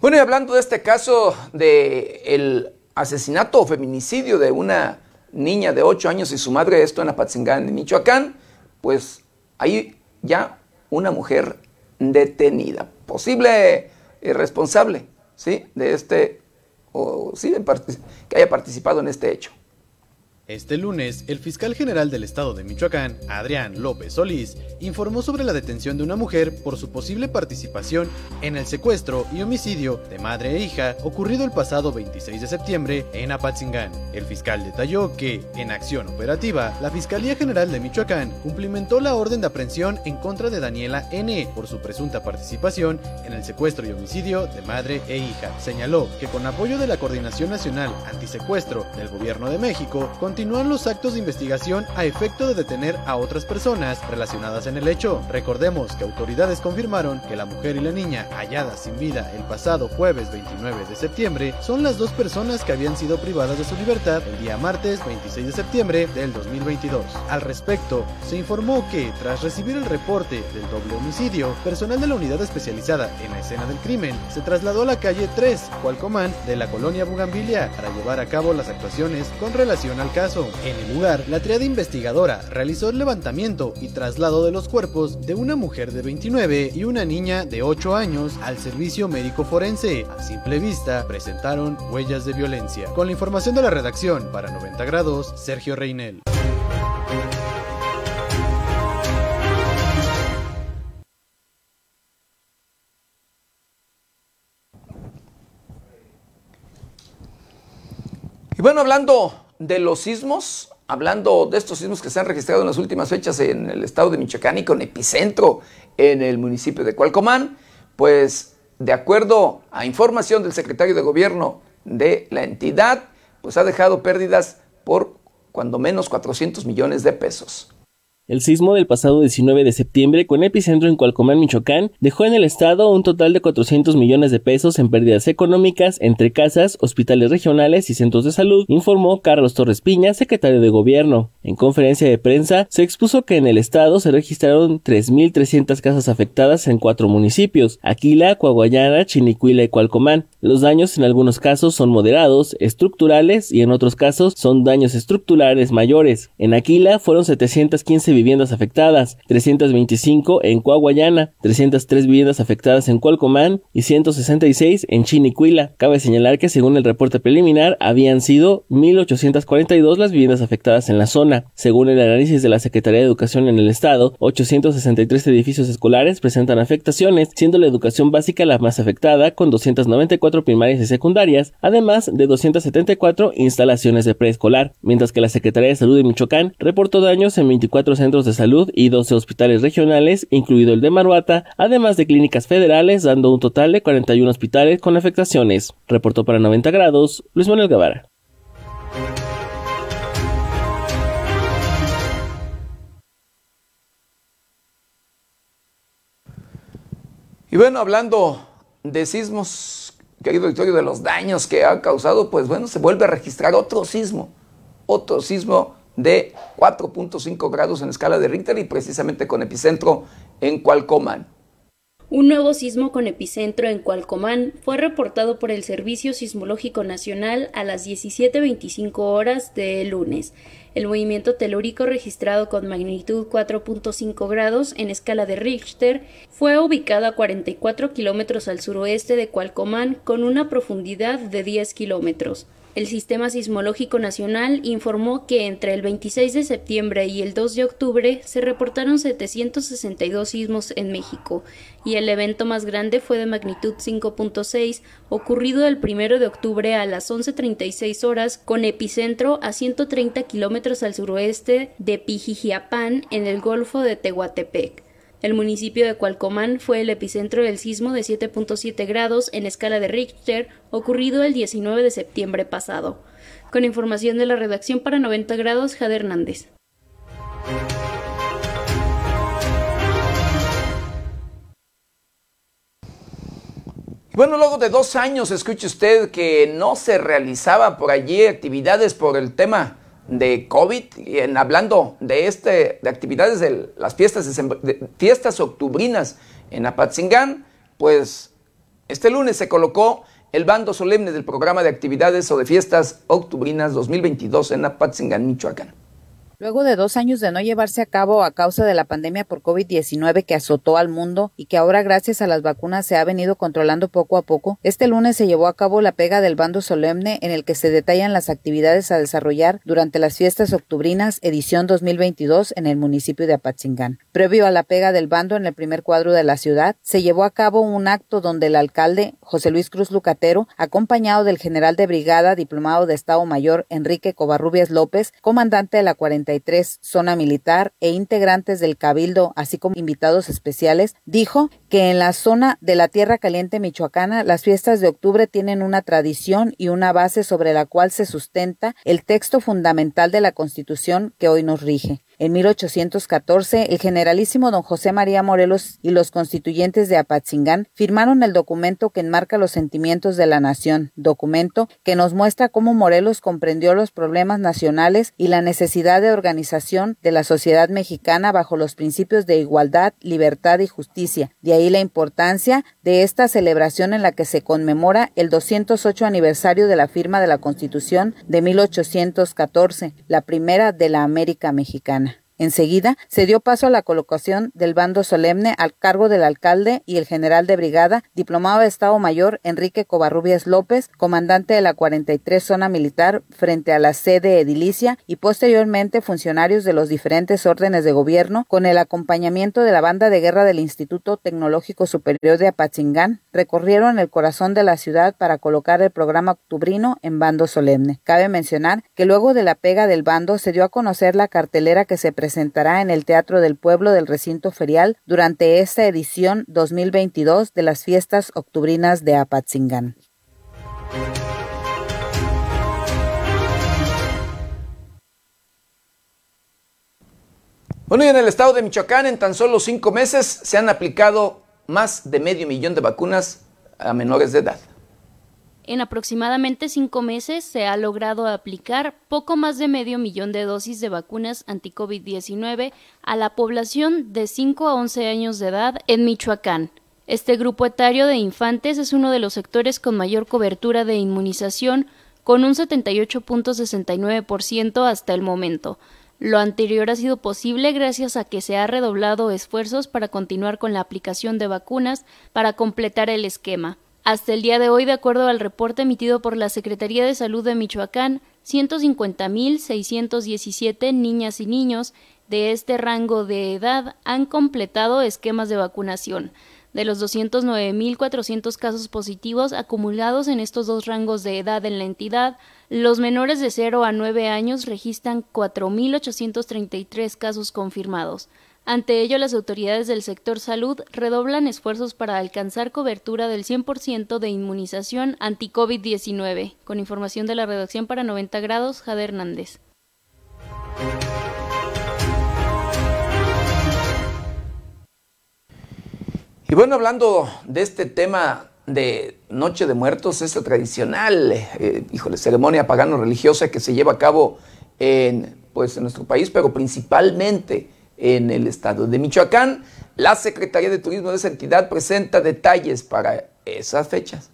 Bueno, y hablando de este caso de el asesinato o feminicidio de una niña de 8 años y su madre, esto en Apatzingán, en Michoacán, pues hay ya una mujer detenida, posible responsable, ¿sí? De este, o sí, que haya participado en este hecho. Este lunes, el fiscal general del estado de Michoacán, Adrián López Solís, informó sobre la detención de una mujer por su posible participación en el secuestro y homicidio de madre e hija ocurrido el pasado 26 de septiembre en Apatzingán. El fiscal detalló que, en acción operativa, la Fiscalía General de Michoacán cumplimentó la orden de aprehensión en contra de Daniela N. por su presunta participación en el secuestro y homicidio de madre e hija. Señaló que con apoyo de la Coordinación Nacional Antisecuestro del Gobierno de México, continúan los actos de investigación a efecto de detener a otras personas relacionadas en el hecho. Recordemos que autoridades confirmaron que la mujer y la niña halladas sin vida el pasado jueves 29 de septiembre son las dos personas que habían sido privadas de su libertad el día martes 26 de septiembre del 2022. Al respecto, se informó que, tras recibir el reporte del doble homicidio, personal de la unidad especializada en la escena del crimen se trasladó a la calle 3, Cualcomán, de la colonia Bugambilia, para llevar a cabo las actuaciones con relación al caso en el lugar, la triada investigadora realizó el levantamiento y traslado de los cuerpos de una mujer de 29 y una niña de 8 años al servicio médico forense. A simple vista, presentaron huellas de violencia. Con la información de la redacción para 90 grados, Sergio Reinel. Y bueno, hablando de los sismos, hablando de estos sismos que se han registrado en las últimas fechas en el estado de Michoacán y con epicentro en el municipio de Cualcomán, pues de acuerdo a información del secretario de gobierno de la entidad, pues ha dejado pérdidas por cuando menos 400 millones de pesos. El sismo del pasado 19 de septiembre, con epicentro en Cualcomán, Michoacán, dejó en el estado un total de 400 millones de pesos en pérdidas económicas entre casas, hospitales regionales y centros de salud, informó Carlos Torres Piña, secretario de Gobierno. En conferencia de prensa, se expuso que en el estado se registraron 3.300 casas afectadas en cuatro municipios, Aquila, Coahuayana, Chinicuila y Cualcomán. Los daños en algunos casos son moderados, estructurales y en otros casos son daños estructurales mayores. En Aquila fueron 715 viviendas afectadas, 325 en Coahuayana, 303 viviendas afectadas en Cualcomán y 166 en Chinicuila. Cabe señalar que según el reporte preliminar habían sido 1.842 las viviendas afectadas en la zona. Según el análisis de la Secretaría de Educación en el estado, 863 edificios escolares presentan afectaciones, siendo la educación básica la más afectada con 294 primarias y secundarias, además de 274 instalaciones de preescolar, mientras que la Secretaría de Salud de Michoacán reportó daños en 24 centros de salud y 12 hospitales regionales, incluido el de Maruata, además de clínicas federales, dando un total de 41 hospitales con afectaciones. Reportó para 90 grados Luis Manuel Guevara. Y bueno, hablando de sismos, querido Victorio, de los daños que ha causado, pues bueno, se vuelve a registrar otro sismo, otro sismo de 4.5 grados en escala de Richter y precisamente con epicentro en Cualcomán. Un nuevo sismo con epicentro en Cualcomán fue reportado por el Servicio Sismológico Nacional a las 17.25 horas de lunes. El movimiento telúrico registrado con magnitud 4.5 grados en escala de Richter fue ubicado a 44 kilómetros al suroeste de Cualcomán con una profundidad de 10 kilómetros. El Sistema Sismológico Nacional informó que entre el 26 de septiembre y el 2 de octubre se reportaron 762 sismos en México y el evento más grande fue de magnitud 5.6 ocurrido el 1 de octubre a las 11.36 horas con epicentro a 130 kilómetros al suroeste de Pijijiapán en el Golfo de Tehuantepec. El municipio de Cualcomán fue el epicentro del sismo de 7.7 grados en escala de Richter ocurrido el 19 de septiembre pasado. Con información de la redacción para 90 grados, Jade Hernández. Bueno, luego de dos años, escuche usted que no se realizaba por allí actividades por el tema de COVID, y en, hablando de este, de actividades de las fiestas, de, fiestas octubrinas en Apatzingán, pues este lunes se colocó el bando solemne del programa de actividades o de fiestas octubrinas 2022 en Apatzingán, Michoacán. Luego de dos años de no llevarse a cabo a causa de la pandemia por COVID-19 que azotó al mundo y que ahora gracias a las vacunas se ha venido controlando poco a poco, este lunes se llevó a cabo la pega del bando solemne en el que se detallan las actividades a desarrollar durante las fiestas octubrinas edición 2022 en el municipio de Apatzingán. Previo a la pega del bando en el primer cuadro de la ciudad, se llevó a cabo un acto donde el alcalde José Luis Cruz Lucatero, acompañado del general de brigada diplomado de Estado Mayor Enrique Covarrubias López, comandante de la 40 zona militar e integrantes del Cabildo, así como invitados especiales, dijo que en la zona de la Tierra Caliente michoacana las fiestas de octubre tienen una tradición y una base sobre la cual se sustenta el texto fundamental de la Constitución que hoy nos rige. En 1814, el generalísimo don José María Morelos y los constituyentes de Apatzingán firmaron el documento que enmarca los sentimientos de la nación, documento que nos muestra cómo Morelos comprendió los problemas nacionales y la necesidad de organización de la sociedad mexicana bajo los principios de igualdad, libertad y justicia. De ahí la importancia de esta celebración en la que se conmemora el 208 aniversario de la firma de la Constitución de 1814, la primera de la América mexicana. Enseguida se dio paso a la colocación del bando solemne al cargo del alcalde y el general de brigada, diplomado de Estado Mayor Enrique Covarrubias López, comandante de la 43 Zona Militar frente a la sede edilicia y posteriormente funcionarios de los diferentes órdenes de gobierno con el acompañamiento de la banda de guerra del Instituto Tecnológico Superior de Apatzingán, recorrieron el corazón de la ciudad para colocar el programa octubrino en bando solemne. Cabe mencionar que luego de la pega del bando se dio a conocer la cartelera que se presentó presentará en el Teatro del Pueblo del Recinto Ferial durante esta edición 2022 de las fiestas octubrinas de Apatzingán. Bueno, y en el estado de Michoacán, en tan solo cinco meses, se han aplicado más de medio millón de vacunas a menores de edad. En aproximadamente cinco meses se ha logrado aplicar poco más de medio millón de dosis de vacunas anti-COVID-19 a la población de 5 a 11 años de edad en Michoacán. Este grupo etario de infantes es uno de los sectores con mayor cobertura de inmunización, con un 78.69% hasta el momento. Lo anterior ha sido posible gracias a que se ha redoblado esfuerzos para continuar con la aplicación de vacunas para completar el esquema. Hasta el día de hoy, de acuerdo al reporte emitido por la Secretaría de Salud de Michoacán, 150.617 niñas y niños de este rango de edad han completado esquemas de vacunación. De los 209.400 casos positivos acumulados en estos dos rangos de edad en la entidad, los menores de 0 a 9 años registran 4.833 casos confirmados. Ante ello, las autoridades del sector salud redoblan esfuerzos para alcanzar cobertura del 100% de inmunización anti-COVID-19. Con información de la redacción para 90 grados, Jade Hernández. Y bueno, hablando de este tema de Noche de Muertos, esta tradicional, eh, híjole, ceremonia pagano-religiosa que se lleva a cabo en, pues, en nuestro país, pero principalmente en el estado de Michoacán. La Secretaría de Turismo de esa entidad presenta detalles para esas fechas.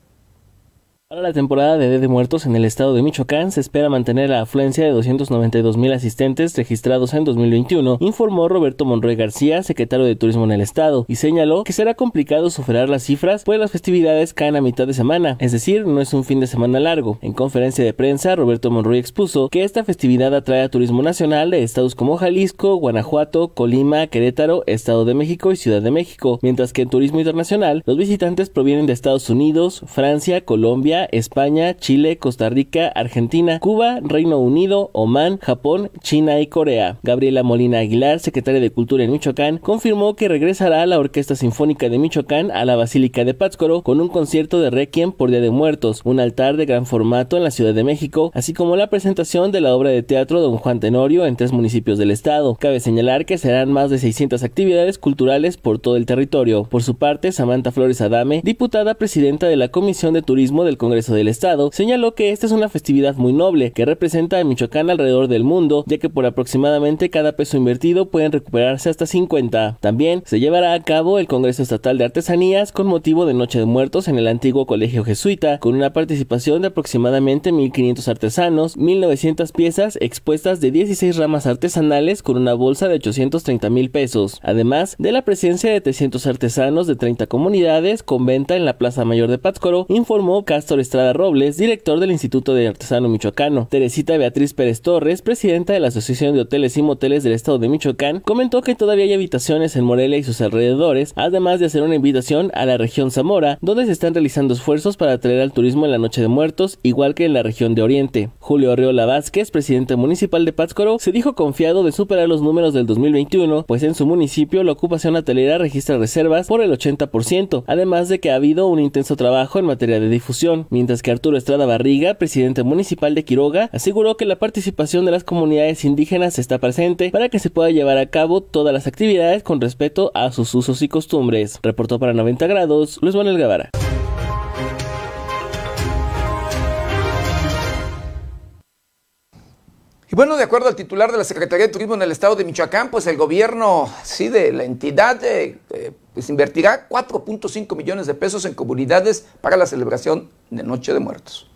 Para la temporada de Día de Muertos en el estado de Michoacán se espera mantener la afluencia de 292 mil asistentes registrados en 2021, informó Roberto Monroy García, secretario de Turismo en el estado, y señaló que será complicado superar las cifras, pues las festividades caen a mitad de semana, es decir, no es un fin de semana largo. En conferencia de prensa, Roberto Monroy expuso que esta festividad atrae a turismo nacional de estados como Jalisco, Guanajuato, Colima, Querétaro, Estado de México y Ciudad de México, mientras que en turismo internacional los visitantes provienen de Estados Unidos, Francia, Colombia, España, Chile, Costa Rica, Argentina, Cuba, Reino Unido, Omán, Japón, China y Corea. Gabriela Molina Aguilar, secretaria de Cultura en Michoacán, confirmó que regresará la Orquesta Sinfónica de Michoacán a la Basílica de Pátzcuaro con un concierto de Requiem por Día de Muertos, un altar de gran formato en la Ciudad de México, así como la presentación de la obra de teatro Don Juan Tenorio en tres municipios del estado. Cabe señalar que serán más de 600 actividades culturales por todo el territorio. Por su parte, Samantha Flores Adame, diputada presidenta de la Comisión de Turismo del Congreso del Estado, señaló que esta es una festividad muy noble que representa a Michoacán alrededor del mundo, ya que por aproximadamente cada peso invertido pueden recuperarse hasta 50. También se llevará a cabo el Congreso Estatal de Artesanías con motivo de Noche de Muertos en el antiguo Colegio Jesuita, con una participación de aproximadamente 1.500 artesanos, 1.900 piezas expuestas de 16 ramas artesanales con una bolsa de 830 mil pesos, además de la presencia de 300 artesanos de 30 comunidades con venta en la Plaza Mayor de Pátzcuaro, informó Estrada Robles, director del Instituto de Artesano Michoacano. Teresita Beatriz Pérez Torres, presidenta de la Asociación de Hoteles y Moteles del Estado de Michoacán, comentó que todavía hay habitaciones en Morelia y sus alrededores, además de hacer una invitación a la región Zamora, donde se están realizando esfuerzos para atraer al turismo en la Noche de Muertos, igual que en la región de Oriente. Julio Arreola Vázquez, presidente municipal de Pátzcuaro, se dijo confiado de superar los números del 2021, pues en su municipio la ocupación hotelera registra reservas por el 80%, además de que ha habido un intenso trabajo en materia de difusión, mientras que Arturo Estrada Barriga, presidente municipal de Quiroga, aseguró que la participación de las comunidades indígenas está presente para que se pueda llevar a cabo todas las actividades con respeto a sus usos y costumbres. Reportó para 90 grados Luis Manuel Guevara. Y bueno, de acuerdo al titular de la Secretaría de Turismo en el estado de Michoacán, pues el gobierno, sí, de la entidad, eh, eh, pues invertirá 4.5 millones de pesos en comunidades para la celebración de Noche de Muertos.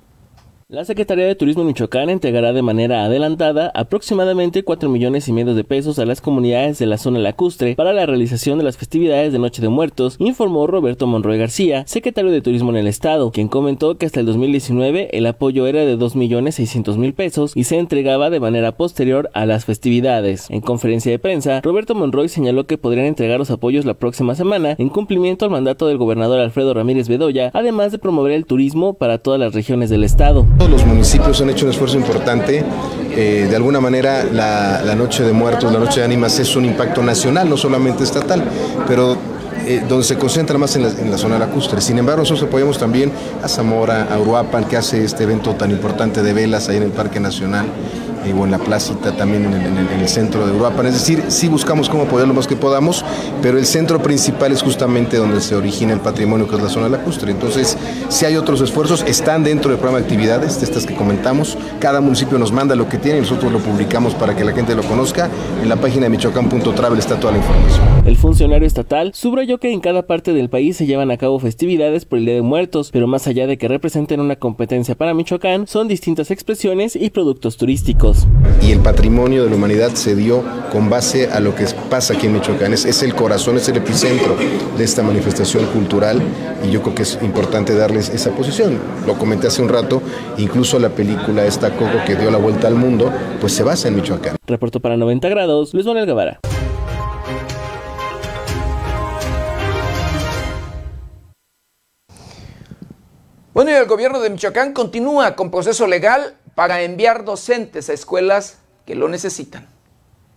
La Secretaría de Turismo Michoacán entregará de manera adelantada aproximadamente 4 millones y medio de pesos a las comunidades de la zona lacustre para la realización de las festividades de Noche de Muertos, informó Roberto Monroy García, secretario de Turismo en el Estado, quien comentó que hasta el 2019 el apoyo era de 2 millones 600 mil pesos y se entregaba de manera posterior a las festividades. En conferencia de prensa, Roberto Monroy señaló que podrían entregar los apoyos la próxima semana en cumplimiento al mandato del gobernador Alfredo Ramírez Bedoya, además de promover el turismo para todas las regiones del Estado. Los municipios han hecho un esfuerzo importante. Eh, de alguna manera, la, Noche de Muertos, la Noche de Ánimas es un impacto nacional, no solamente estatal, pero eh, donde se concentra más en la, en la, zona lacustre. Sin embargo, nosotros apoyamos también a Zamora, a Uruapan, que hace este evento tan importante de velas ahí en el Parque Nacional eh, o en la placita también en el, centro de Europa. Es decir, sí buscamos cómo apoyar lo más que podamos, pero el centro principal es justamente donde se origina el patrimonio, que es la zona lacustre. Entonces, si hay otros esfuerzos, están dentro del programa de actividades, de estas que comentamos. Cada municipio nos manda lo que tiene y nosotros lo publicamos para que la gente lo conozca. En la página de michoacán.travel está toda la información. El funcionario estatal subrayó que en cada parte del país se llevan a cabo festividades por el Día de Muertos, pero más allá de que representen una competencia para Michoacán, son distintas expresiones y productos turísticos. Y el patrimonio de la humanidad se dio con base a lo que pasa aquí en Michoacán. Es, el corazón, es el epicentro de esta manifestación cultural y yo creo que es importante darles esa posición. Lo comenté hace un rato, incluso la película esta Coco que dio la vuelta al mundo, pues se basa en Michoacán. Reporto para 90 grados, Luis Manuel Guevara. Bueno, y el gobierno de Michoacán continúa con proceso legal para enviar docentes a escuelas que lo necesitan.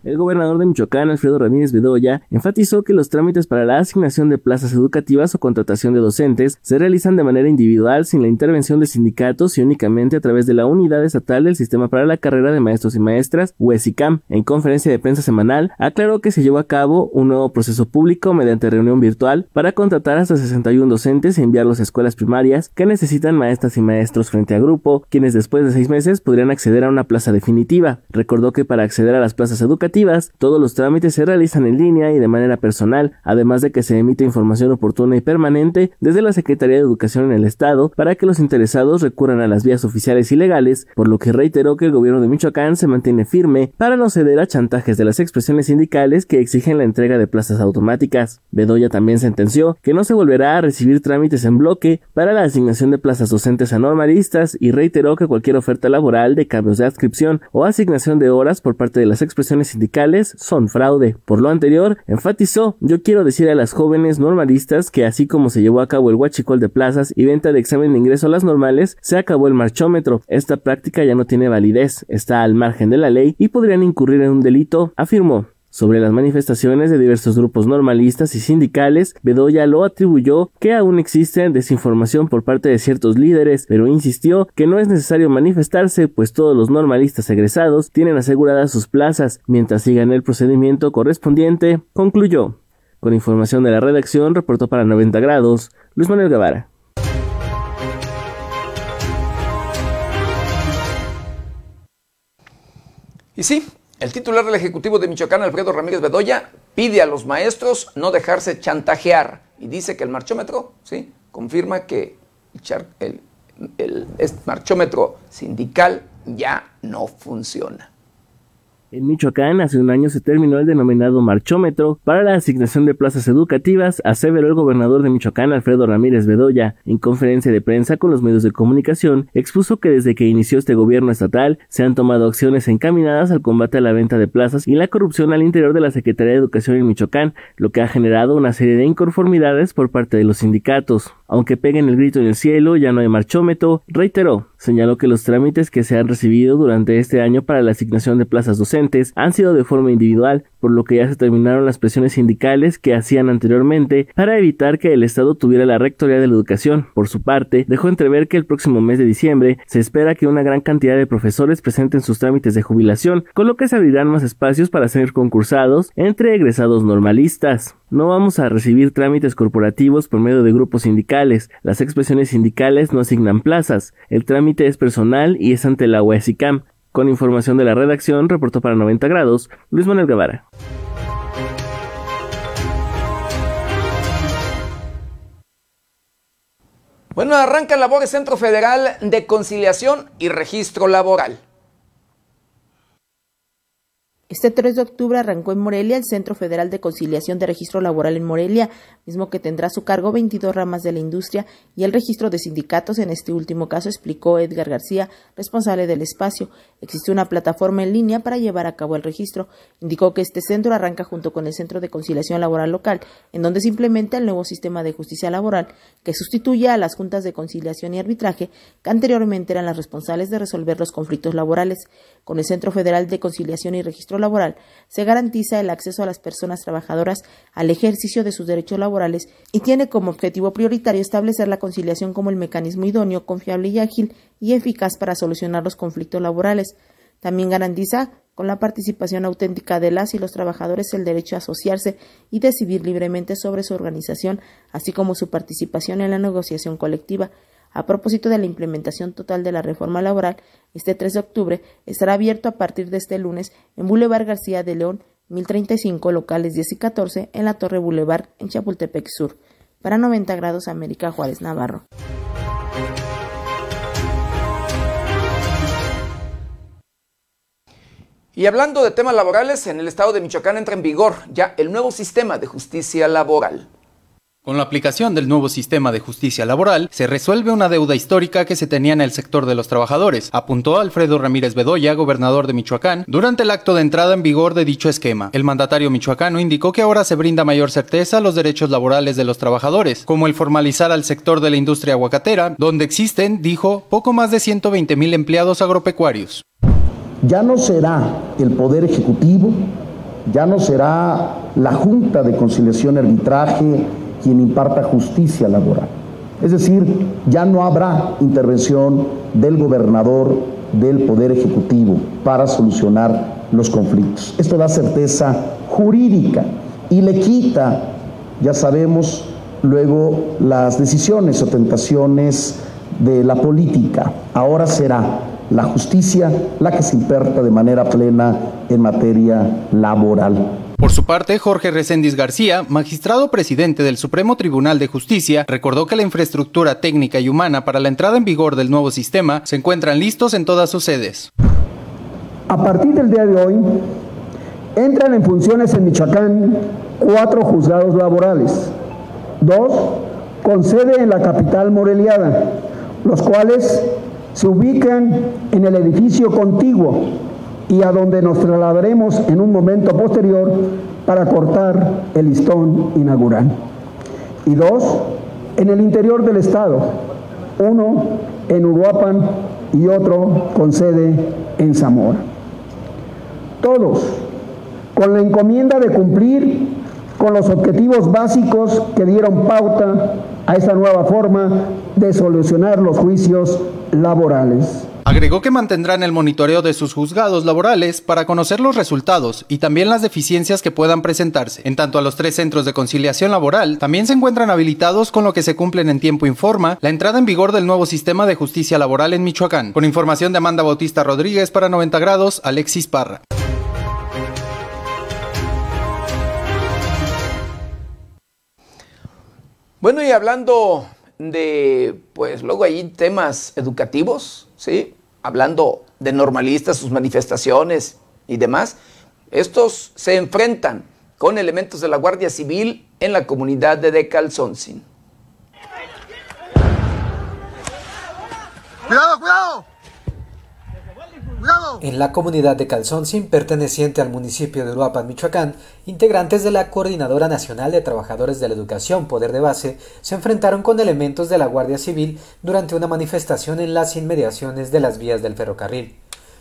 El gobernador de Michoacán, Alfredo Ramírez Bedoya, enfatizó que los trámites para la asignación de plazas educativas o contratación de docentes se realizan de manera individual sin la intervención de sindicatos y únicamente a través de la Unidad Estatal del Sistema para la Carrera de Maestros y Maestras, UESICAM. En conferencia de prensa semanal, aclaró que se llevó a cabo un nuevo proceso público mediante reunión virtual para contratar hasta 61 docentes y enviarlos a escuelas primarias que necesitan maestras y maestros frente a grupo, quienes después de seis meses podrían acceder a una plaza definitiva. Recordó que para acceder a las plazas educativas todos los trámites se realizan en línea y de manera personal, además de que se emite información oportuna y permanente desde la Secretaría de Educación en el Estado para que los interesados recurran a las vías oficiales y legales, por lo que reiteró que el gobierno de Michoacán se mantiene firme para no ceder a chantajes de las expresiones sindicales que exigen la entrega de plazas automáticas. Bedoya también sentenció que no se volverá a recibir trámites en bloque para la asignación de plazas docentes a normalistas y reiteró que cualquier oferta laboral de cambios de adscripción o asignación de horas por parte de las expresiones sindicales son fraude. Por lo anterior, enfatizó, yo quiero decir a las jóvenes normalistas que así como se llevó a cabo el huachicol de plazas y venta de examen de ingreso a las normales, se acabó el marchómetro. Esta práctica ya no tiene validez, está al margen de la ley y podrían incurrir en un delito, afirmó. Sobre las manifestaciones de diversos grupos normalistas y sindicales, Bedoya lo atribuyó que aún existe desinformación por parte de ciertos líderes, pero insistió que no es necesario manifestarse, pues todos los normalistas egresados tienen aseguradas sus plazas, mientras sigan el procedimiento correspondiente, concluyó. Con información de la redacción, reportó para 90 grados, Luis Manuel Guevara. Y sí, el titular del Ejecutivo de Michoacán, Alfredo Ramírez Bedoya, pide a los maestros no dejarse chantajear y dice que el marchómetro, ¿sí? Confirma que el, el marchómetro sindical ya no funciona. En Michoacán, hace un año se terminó el denominado marchómetro para la asignación de plazas educativas, aseveró el gobernador de Michoacán, Alfredo Ramírez Bedoya. En conferencia de prensa con los medios de comunicación, expuso que desde que inició este gobierno estatal se han tomado acciones encaminadas al combate a la venta de plazas y la corrupción al interior de la Secretaría de Educación en Michoacán, lo que ha generado una serie de inconformidades por parte de los sindicatos. Aunque peguen el grito en el cielo, ya no hay marchómetro, reiteró. Señaló que los trámites que se han recibido durante este año para la asignación de plazas docentes han sido de forma individual, por lo que ya se terminaron las presiones sindicales que hacían anteriormente para evitar que el Estado tuviera la rectoría de la educación. Por su parte, dejó entrever que el próximo mes de diciembre se espera que una gran cantidad de profesores presenten sus trámites de jubilación, con lo que se abrirán más espacios para ser concursados entre egresados normalistas. No vamos a recibir trámites corporativos por medio de grupos sindicales. Las expresiones sindicales no asignan plazas. El trámite es personal y es ante la UESICAM. Con información de la redacción, reportó para 90 grados Luis Manuel Guevara. Bueno, arranca labores Centro Federal de Conciliación y Registro Laboral. Este 3 de octubre arrancó en Morelia el Centro Federal de Conciliación de Registro Laboral en Morelia, mismo que tendrá a su cargo 22 ramas de la industria y el registro de sindicatos. En este último caso, explicó Edgar García, responsable del espacio. Existe una plataforma en línea para llevar a cabo el registro. Indicó que este centro arranca junto con el Centro de Conciliación Laboral Local, en donde se implementa el nuevo sistema de justicia laboral que sustituye a las juntas de conciliación y arbitraje que anteriormente eran las responsables de resolver los conflictos laborales. Con el Centro Federal de Conciliación y Registro laboral, se garantiza el acceso a las personas trabajadoras al ejercicio de sus derechos laborales y tiene como objetivo prioritario establecer la conciliación como el mecanismo idóneo, confiable y ágil y eficaz para solucionar los conflictos laborales. También garantiza con la participación auténtica de las y los trabajadores el derecho a asociarse y decidir libremente sobre su organización, así como su participación en la negociación colectiva. A propósito de la implementación total de la reforma laboral, este 3 de octubre estará abierto a partir de este lunes en Boulevard García de León, 1035, locales 10 y 14, en la Torre Boulevard, en Chapultepec Sur. Para 90 grados América Juárez Navarro. Y hablando de temas laborales, en el estado de Michoacán entra en vigor ya el nuevo sistema de justicia laboral. Con la aplicación del nuevo sistema de justicia laboral, se resuelve una deuda histórica que se tenía en el sector de los trabajadores, apuntó Alfredo Ramírez Bedoya, gobernador de Michoacán, durante el acto de entrada en vigor de dicho esquema. El mandatario michoacano indicó que ahora se brinda mayor certeza a los derechos laborales de los trabajadores, como el formalizar al sector de la industria aguacatera, donde existen, dijo, poco más de 120 mil empleados agropecuarios. Ya no será el Poder Ejecutivo, ya no será la Junta de Conciliación y Arbitraje, quien imparta justicia laboral. Es decir, ya no habrá intervención del gobernador del Poder Ejecutivo para solucionar los conflictos. Esto da certeza jurídica y le quita, ya sabemos, luego las decisiones o tentaciones de la política. Ahora será la justicia la que se imparta de manera plena en materia laboral. Por su parte, Jorge Reséndiz García, magistrado presidente del Supremo Tribunal de Justicia, recordó que la infraestructura técnica y humana para la entrada en vigor del nuevo sistema se encuentran listos en todas sus sedes. A partir del día de hoy, entran en funciones en Michoacán cuatro juzgados laborales, dos con sede en la capital moreliana, los cuales se ubican en el edificio contiguo y a donde nos trasladaremos en un momento posterior para cortar el listón inaugural. Y dos, en el interior del Estado, uno en Uruapan y otro con sede en Zamora. Todos con la encomienda de cumplir con los objetivos básicos que dieron pauta a esta nueva forma de solucionar los juicios laborales. Agregó que mantendrán el monitoreo de sus juzgados laborales para conocer los resultados y también las deficiencias que puedan presentarse. En tanto a los tres centros de conciliación laboral también se encuentran habilitados con lo que se cumplen en tiempo informa la entrada en vigor del nuevo sistema de justicia laboral en Michoacán. Con información de Amanda Bautista Rodríguez para 90 grados, Alexis Parra. Bueno, y hablando de, pues luego hay temas educativos, ¿sí? Hablando de normalistas, sus manifestaciones y demás, estos se enfrentan con elementos de la Guardia Civil en la comunidad de Decalzoncin. ¡Cuidado, cuidado! En la comunidad de Calzoncin, perteneciente al municipio de Uruapan, Michoacán, integrantes de la Coordinadora Nacional de Trabajadores de la Educación Poder de Base se enfrentaron con elementos de la Guardia Civil durante una manifestación en las inmediaciones de las vías del ferrocarril.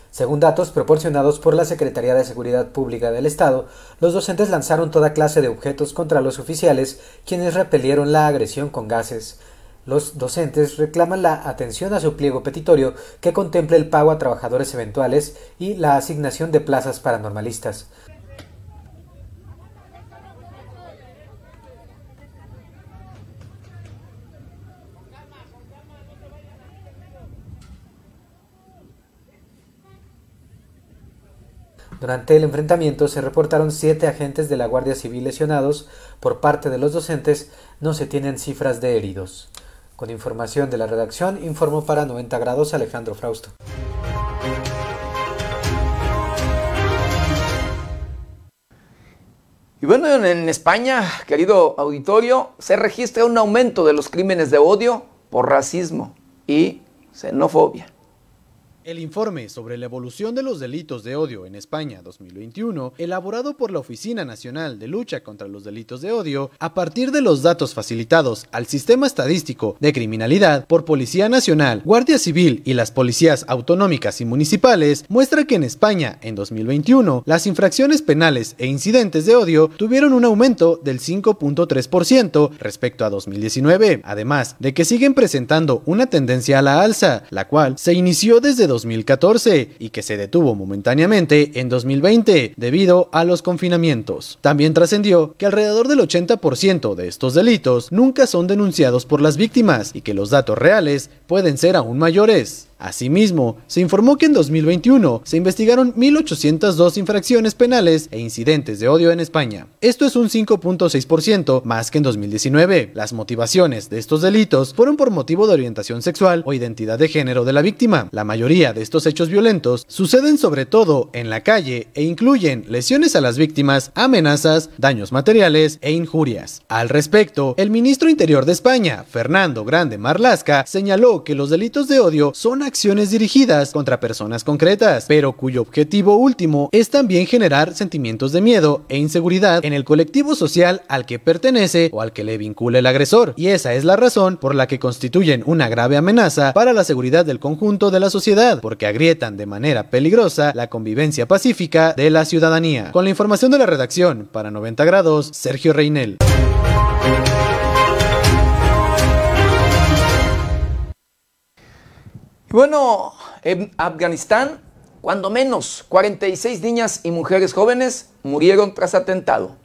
Según datos proporcionados por la Secretaría de Seguridad Pública del Estado, los docentes lanzaron toda clase de objetos contra los oficiales, quienes repelieron la agresión con gases. Los docentes reclaman la atención a su pliego petitorio que contemple el pago a trabajadores eventuales y la asignación de plazas para normalistas. Durante el enfrentamiento se reportaron siete agentes de la Guardia Civil lesionados. Por parte de los docentes no se tienen cifras de heridos. Con información de la redacción, informó para 90 grados Alejandro Frausto. Y bueno, en España, querido auditorio, se registra un aumento de los crímenes de odio por racismo y xenofobia. El informe sobre la evolución de los delitos de odio en España 2021, elaborado por la Oficina Nacional de Lucha contra los Delitos de Odio, a partir de los datos facilitados al Sistema Estadístico de Criminalidad por Policía Nacional, Guardia Civil y las policías autonómicas y municipales, muestra que en España en 2021 las infracciones penales e incidentes de odio tuvieron un aumento del 5.3% respecto a 2019, además de que siguen presentando una tendencia a la alza, la cual se inició desde 2014 y que se detuvo momentáneamente en 2020 debido a los confinamientos. También trascendió que alrededor del 80% de estos delitos nunca son denunciados por las víctimas y que los datos reales pueden ser aún mayores. Asimismo, se informó que en 2021 se investigaron 1.802 infracciones penales e incidentes de odio en España. Esto es un 5.6% más que en 2019. Las motivaciones de estos delitos fueron por motivo de orientación sexual o identidad de género de la víctima. La mayoría de estos hechos violentos suceden sobre todo en la calle e incluyen lesiones a las víctimas, amenazas, daños materiales e injurias. Al respecto, el ministro Interior de España, Fernando Grande Marlasca, señaló que los delitos de odio son acciones dirigidas contra personas concretas, pero cuyo objetivo último es también generar sentimientos de miedo e inseguridad en el colectivo social al que pertenece o al que le vincula el agresor. Y esa es la razón por la que constituyen una grave amenaza para la seguridad del conjunto de la sociedad, porque agrietan de manera peligrosa la convivencia pacífica de la ciudadanía. Con la información de la redacción, para 90 grados, Sergio Reinel. Bueno, en Afganistán, cuando menos 46 niñas y mujeres jóvenes murieron tras atentado.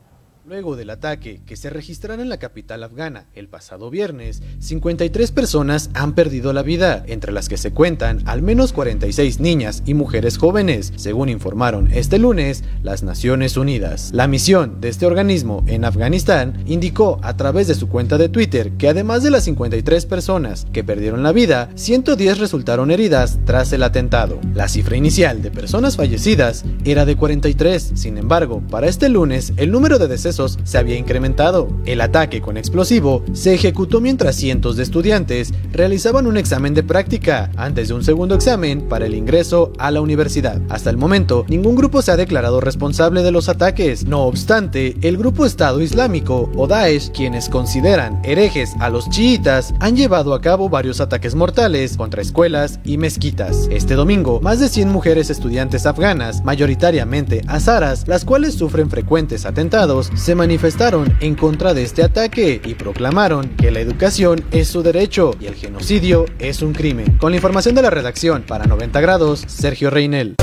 Luego del ataque que se registrara en la capital afgana el pasado viernes, 53 personas han perdido la vida, entre las que se cuentan al menos 46 niñas y mujeres jóvenes, según informaron este lunes las Naciones Unidas. La misión de este organismo en Afganistán indicó a través de su cuenta de Twitter que además de las 53 personas que perdieron la vida, 110 resultaron heridas tras el atentado. La cifra inicial de personas fallecidas era de 43, sin embargo, para este lunes el número de decesos se había incrementado. El ataque con explosivo se ejecutó mientras cientos de estudiantes realizaban un examen de práctica antes de un segundo examen para el ingreso a la universidad. Hasta el momento, ningún grupo se ha declarado responsable de los ataques. No obstante, el grupo Estado Islámico o Daesh, quienes consideran herejes a los chiitas, han llevado a cabo varios ataques mortales contra escuelas y mezquitas. Este domingo, más de 100 mujeres estudiantes afganas, mayoritariamente azaras, las cuales sufren frecuentes atentados, se manifestaron en contra de este ataque y proclamaron que la educación es su derecho y el genocidio es un crimen. Con la información de la redacción para 90 grados, Sergio Reinel.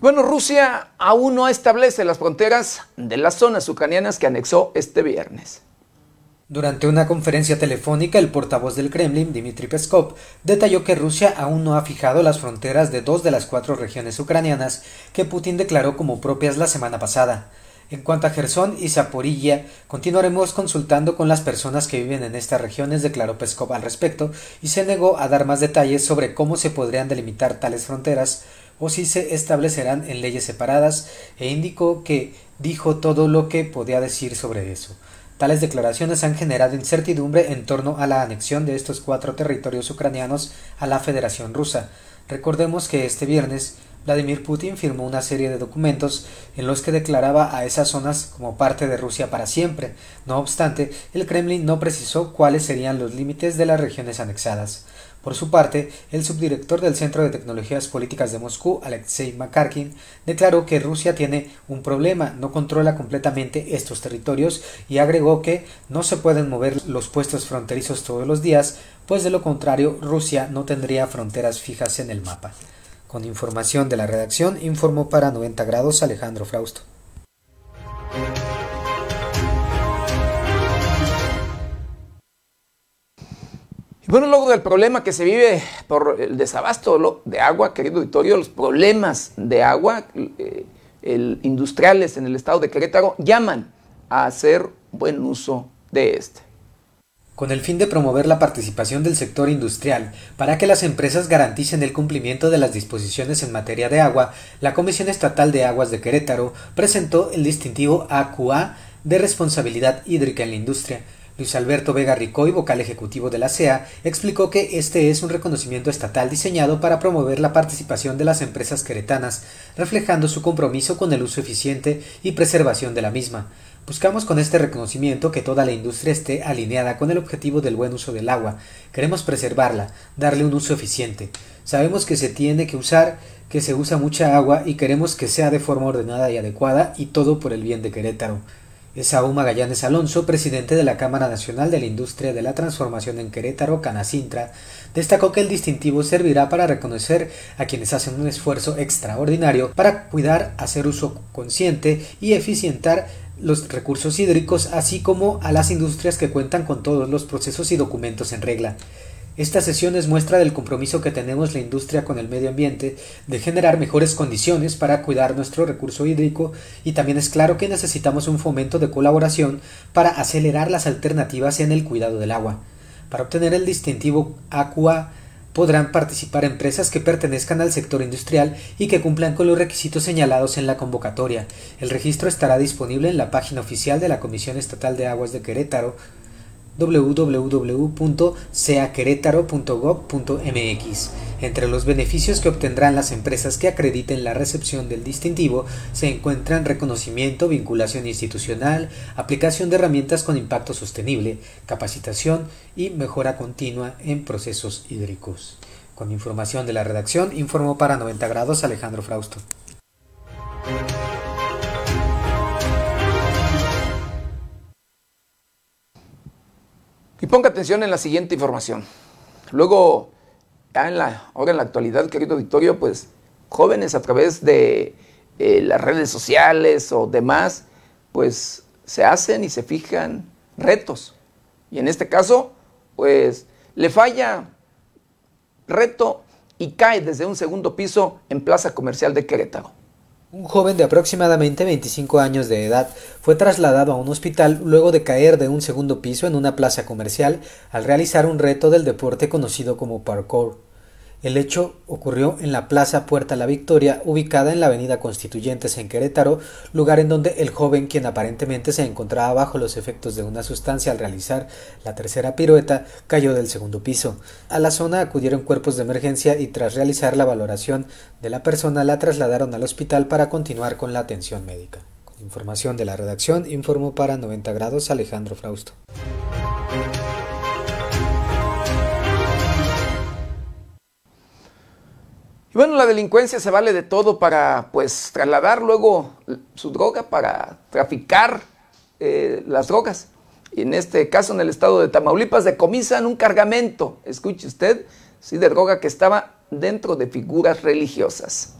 Bueno, Rusia aún no establece las fronteras de las zonas ucranianas que anexó este viernes. Durante una conferencia telefónica, el portavoz del Kremlin, Dmitry Peskov, detalló que Rusia aún no ha fijado las fronteras de dos de las cuatro regiones ucranianas que Putin declaró como propias la semana pasada. En cuanto a Gerson y Zaporilla, continuaremos consultando con las personas que viven en estas regiones, declaró Peskov al respecto, y se negó a dar más detalles sobre cómo se podrían delimitar tales fronteras o si se establecerán en leyes separadas, e indicó que dijo todo lo que podía decir sobre eso. Tales declaraciones han generado incertidumbre en torno a la anexión de estos cuatro territorios ucranianos a la Federación Rusa. Recordemos que este viernes Vladimir Putin firmó una serie de documentos en los que declaraba a esas zonas como parte de Rusia para siempre. No obstante, el Kremlin no precisó cuáles serían los límites de las regiones anexadas. Por su parte, el subdirector del Centro de Tecnologías Políticas de Moscú, Alexei Makarkin, declaró que Rusia tiene un problema, no controla completamente estos territorios y agregó que no se pueden mover los puestos fronterizos todos los días, pues de lo contrario Rusia no tendría fronteras fijas en el mapa. Con información de la redacción, informó para 90 grados Alejandro Frausto. Bueno, luego del problema que se vive por el desabasto de agua, querido auditorio, los problemas de agua eh, industriales en el estado de Querétaro llaman a hacer buen uso de este. Con el fin de promover la participación del sector industrial para que las empresas garanticen el cumplimiento de las disposiciones en materia de agua, la Comisión Estatal de Aguas de Querétaro presentó el distintivo AQA de responsabilidad hídrica en la industria, Luis Alberto Vega Ricoy, vocal ejecutivo de la CEA, explicó que este es un reconocimiento estatal diseñado para promover la participación de las empresas queretanas, reflejando su compromiso con el uso eficiente y preservación de la misma. Buscamos con este reconocimiento que toda la industria esté alineada con el objetivo del buen uso del agua. Queremos preservarla, darle un uso eficiente. Sabemos que se tiene que usar, que se usa mucha agua y queremos que sea de forma ordenada y adecuada y todo por el bien de Querétaro. Esaú Magallanes Alonso, presidente de la Cámara Nacional de la Industria de la Transformación en Querétaro, Canacintra, destacó que el distintivo servirá para reconocer a quienes hacen un esfuerzo extraordinario para cuidar, hacer uso consciente y eficientar los recursos hídricos, así como a las industrias que cuentan con todos los procesos y documentos en regla. Esta sesión es muestra del compromiso que tenemos la industria con el medio ambiente de generar mejores condiciones para cuidar nuestro recurso hídrico y también es claro que necesitamos un fomento de colaboración para acelerar las alternativas en el cuidado del agua. Para obtener el distintivo AQA podrán participar empresas que pertenezcan al sector industrial y que cumplan con los requisitos señalados en la convocatoria. El registro estará disponible en la página oficial de la Comisión Estatal de Aguas de Querétaro www.seaquerétaro.gov.mx. Entre los beneficios que obtendrán las empresas que acrediten la recepción del distintivo se encuentran reconocimiento, vinculación institucional, aplicación de herramientas con impacto sostenible, capacitación y mejora continua en procesos hídricos. Con información de la redacción, informó para 90 grados Alejandro Frausto. Y ponga atención en la siguiente información. Luego, en la, ahora en la actualidad, querido auditorio, pues jóvenes a través de eh, las redes sociales o demás, pues se hacen y se fijan retos. Y en este caso, pues le falla reto y cae desde un segundo piso en Plaza Comercial de Querétaro. Un joven de aproximadamente 25 años de edad fue trasladado a un hospital luego de caer de un segundo piso en una plaza comercial al realizar un reto del deporte conocido como parkour. El hecho ocurrió en la Plaza Puerta La Victoria, ubicada en la Avenida Constituyentes en Querétaro, lugar en donde el joven, quien aparentemente se encontraba bajo los efectos de una sustancia al realizar la tercera pirueta, cayó del segundo piso. A la zona acudieron cuerpos de emergencia y tras realizar la valoración de la persona la trasladaron al hospital para continuar con la atención médica. Con información de la redacción, informó para 90 grados Alejandro Frausto. Y bueno, la delincuencia se vale de todo para pues trasladar luego su droga para traficar eh, las drogas. Y en este caso, en el estado de Tamaulipas, decomisan un cargamento, escuche usted, sí, de droga que estaba dentro de figuras religiosas.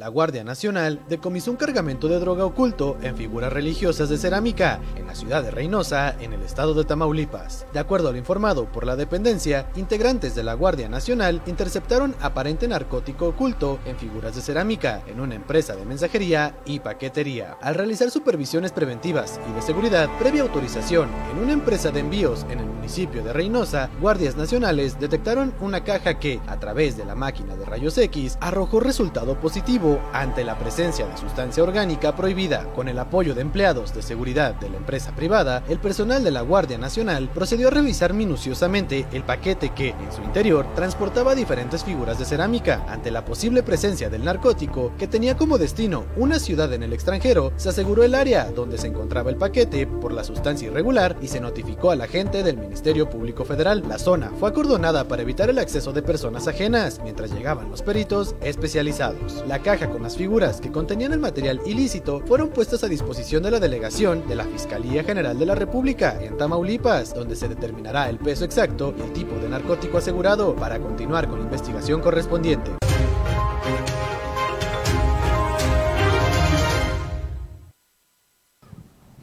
La Guardia Nacional decomisó un cargamento de droga oculto en figuras religiosas de cerámica en la ciudad de Reynosa, en el estado de Tamaulipas. De acuerdo a lo informado por la dependencia, integrantes de la Guardia Nacional interceptaron aparente narcótico oculto en figuras de cerámica en una empresa de mensajería y paquetería. Al realizar supervisiones preventivas y de seguridad previa autorización en una empresa de envíos en el municipio de Reynosa, guardias nacionales detectaron una caja que, a través de la máquina de rayos X, arrojó resultado positivo ante la presencia de sustancia orgánica prohibida. Con el apoyo de empleados de seguridad de la empresa privada, el personal de la Guardia Nacional procedió a revisar minuciosamente el paquete que, en su interior, transportaba diferentes figuras de cerámica. Ante la posible presencia del narcótico, que tenía como destino una ciudad en el extranjero, se aseguró el área donde se encontraba el paquete por la sustancia irregular y se notificó a la gente del Ministerio Público Federal. La zona fue acordonada para evitar el acceso de personas ajenas mientras llegaban los peritos especializados. La caja con las figuras que contenían el material ilícito fueron puestas a disposición de la delegación de la Fiscalía General de la República en Tamaulipas, donde se determinará el peso exacto y el tipo de narcótico asegurado para continuar con la investigación correspondiente.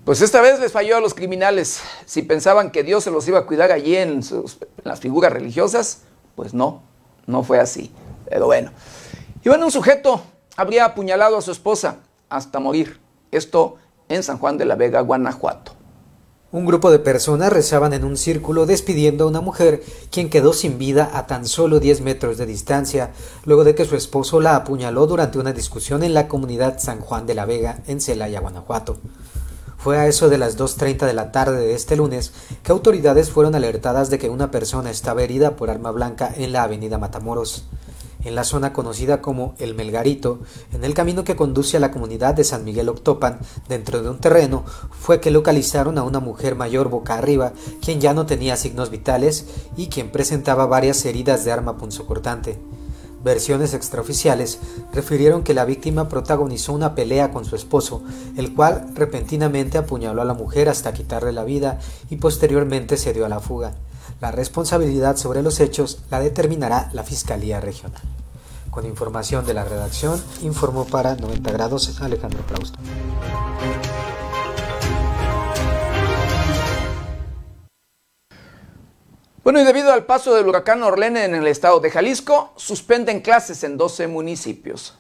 Pues esta vez les falló a los criminales. Si pensaban que Dios se los iba a cuidar allí en, en las figuras religiosas, pues no, no fue así. Pero bueno. Y bueno, un sujeto habría apuñalado a su esposa hasta morir. Esto en San Juan de la Vega, Guanajuato. Un grupo de personas rezaban en un círculo despidiendo a una mujer quien quedó sin vida a tan solo 10 metros de distancia luego de que su esposo la apuñaló durante una discusión en la comunidad San Juan de la Vega en Celaya, Guanajuato. Fue a eso de las 2.30 de la tarde de este lunes que autoridades fueron alertadas de que una persona estaba herida por arma blanca en la avenida Matamoros en la zona conocida como El Melgarito, en el camino que conduce a la comunidad de San Miguel Octopan, dentro de un terreno, fue que localizaron a una mujer mayor boca arriba, quien ya no tenía signos vitales y quien presentaba varias heridas de arma punzocortante. Versiones extraoficiales refirieron que la víctima protagonizó una pelea con su esposo, el cual repentinamente apuñaló a la mujer hasta quitarle la vida y posteriormente se dio a la fuga. La responsabilidad sobre los hechos la determinará la Fiscalía Regional. Con información de la redacción, informó para 90 grados Alejandro Prausto. Bueno, y debido al paso del huracán Orlene en el estado de Jalisco, suspenden clases en 12 municipios.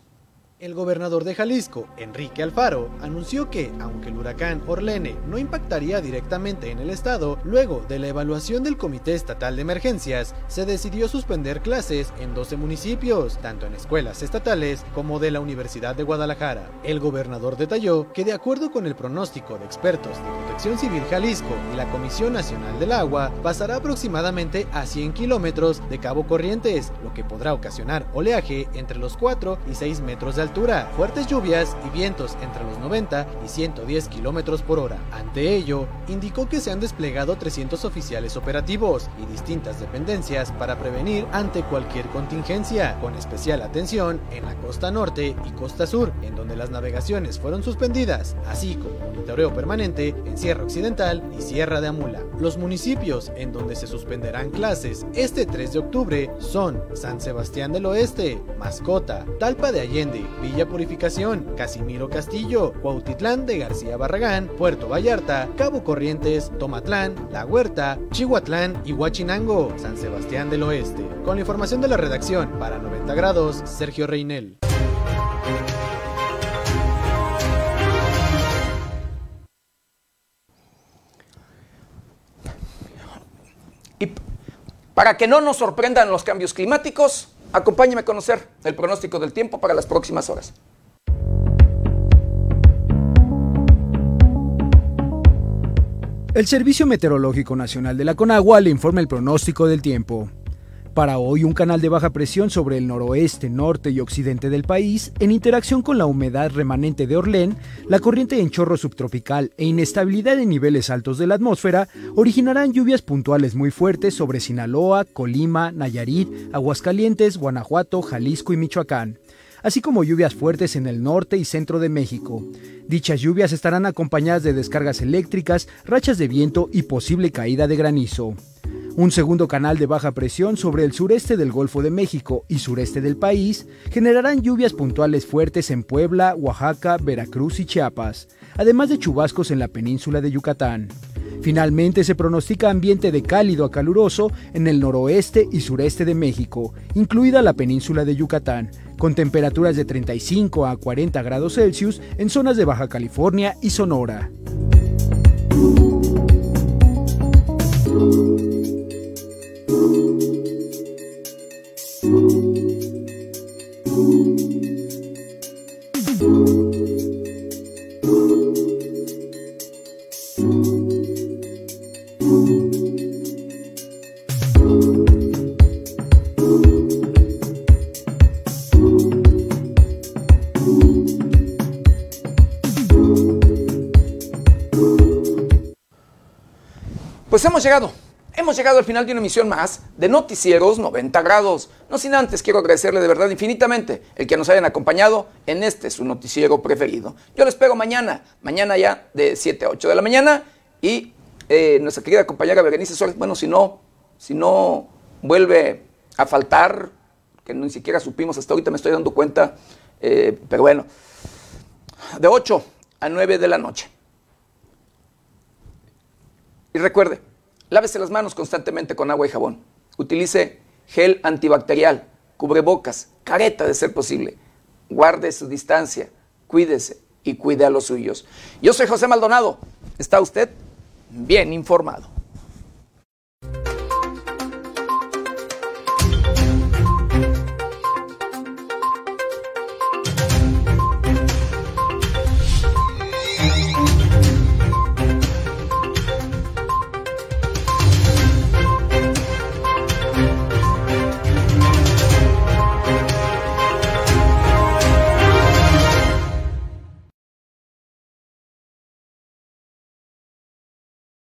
El gobernador de Jalisco, Enrique Alfaro, anunció que, aunque el huracán Orlene no impactaría directamente en el estado, luego de la evaluación del Comité Estatal de Emergencias, se decidió suspender clases en 12 municipios, tanto en escuelas estatales como de la Universidad de Guadalajara. El gobernador detalló que, de acuerdo con el pronóstico de expertos de Protección Civil Jalisco y la Comisión Nacional del Agua, pasará aproximadamente a 100 kilómetros de Cabo Corrientes, lo que podrá ocasionar oleaje entre los 4 y 6 metros de fuertes lluvias y vientos entre los 90 y 110 kilómetros por hora. Ante ello, indicó que se han desplegado 300 oficiales operativos y distintas dependencias para prevenir ante cualquier contingencia, con especial atención en la costa norte y costa sur, en donde las navegaciones fueron suspendidas, así como monitoreo permanente en Sierra Occidental y Sierra de Amula. Los municipios en donde se suspenderán clases este 3 de octubre son San Sebastián del Oeste, Mascota, Talpa de Allende, Villa Purificación, Casimiro Castillo, Cuautitlán de García Barragán, Puerto Vallarta, Cabo Corrientes, Tomatlán, La Huerta, Chihuatlán y Huachinango, San Sebastián del Oeste. Con la información de la redacción para 90 grados, Sergio Reinel. Y para que no nos sorprendan los cambios climáticos, acompáñeme a conocer el pronóstico del tiempo para las próximas horas. El Servicio Meteorológico Nacional de la Conagua le informa el pronóstico del tiempo. Para hoy, un canal de baja presión sobre el noroeste, norte y occidente del país, en interacción con la humedad remanente de Orlén, la corriente en chorro subtropical e inestabilidad en niveles altos de la atmósfera, originarán lluvias puntuales muy fuertes sobre Sinaloa, Colima, Nayarit, Aguascalientes, Guanajuato, Jalisco y Michoacán así como lluvias fuertes en el norte y centro de México. Dichas lluvias estarán acompañadas de descargas eléctricas, rachas de viento y posible caída de granizo. Un segundo canal de baja presión sobre el sureste del Golfo de México y sureste del país generarán lluvias puntuales fuertes en Puebla, Oaxaca, Veracruz y Chiapas, además de chubascos en la península de Yucatán. Finalmente se pronostica ambiente de cálido a caluroso en el noroeste y sureste de México, incluida la península de Yucatán, con temperaturas de 35 a 40 grados Celsius en zonas de Baja California y Sonora. Hemos llegado, hemos llegado al final de una emisión más de Noticieros 90 grados. No sin antes quiero agradecerle de verdad infinitamente el que nos hayan acompañado en este su noticiero preferido. Yo les espero mañana, mañana ya de 7 a 8 de la mañana y eh, nuestra querida compañera Berenice Suárez, bueno, si no, si no vuelve a faltar, que ni siquiera supimos hasta ahorita, me estoy dando cuenta, eh, pero bueno, de 8 a 9 de la noche. Y recuerde, lávese las manos constantemente con agua y jabón. Utilice gel antibacterial, cubrebocas, careta de ser posible. Guarde su distancia, cuídese y cuide a los suyos. Yo soy José Maldonado. ¿Está usted bien informado?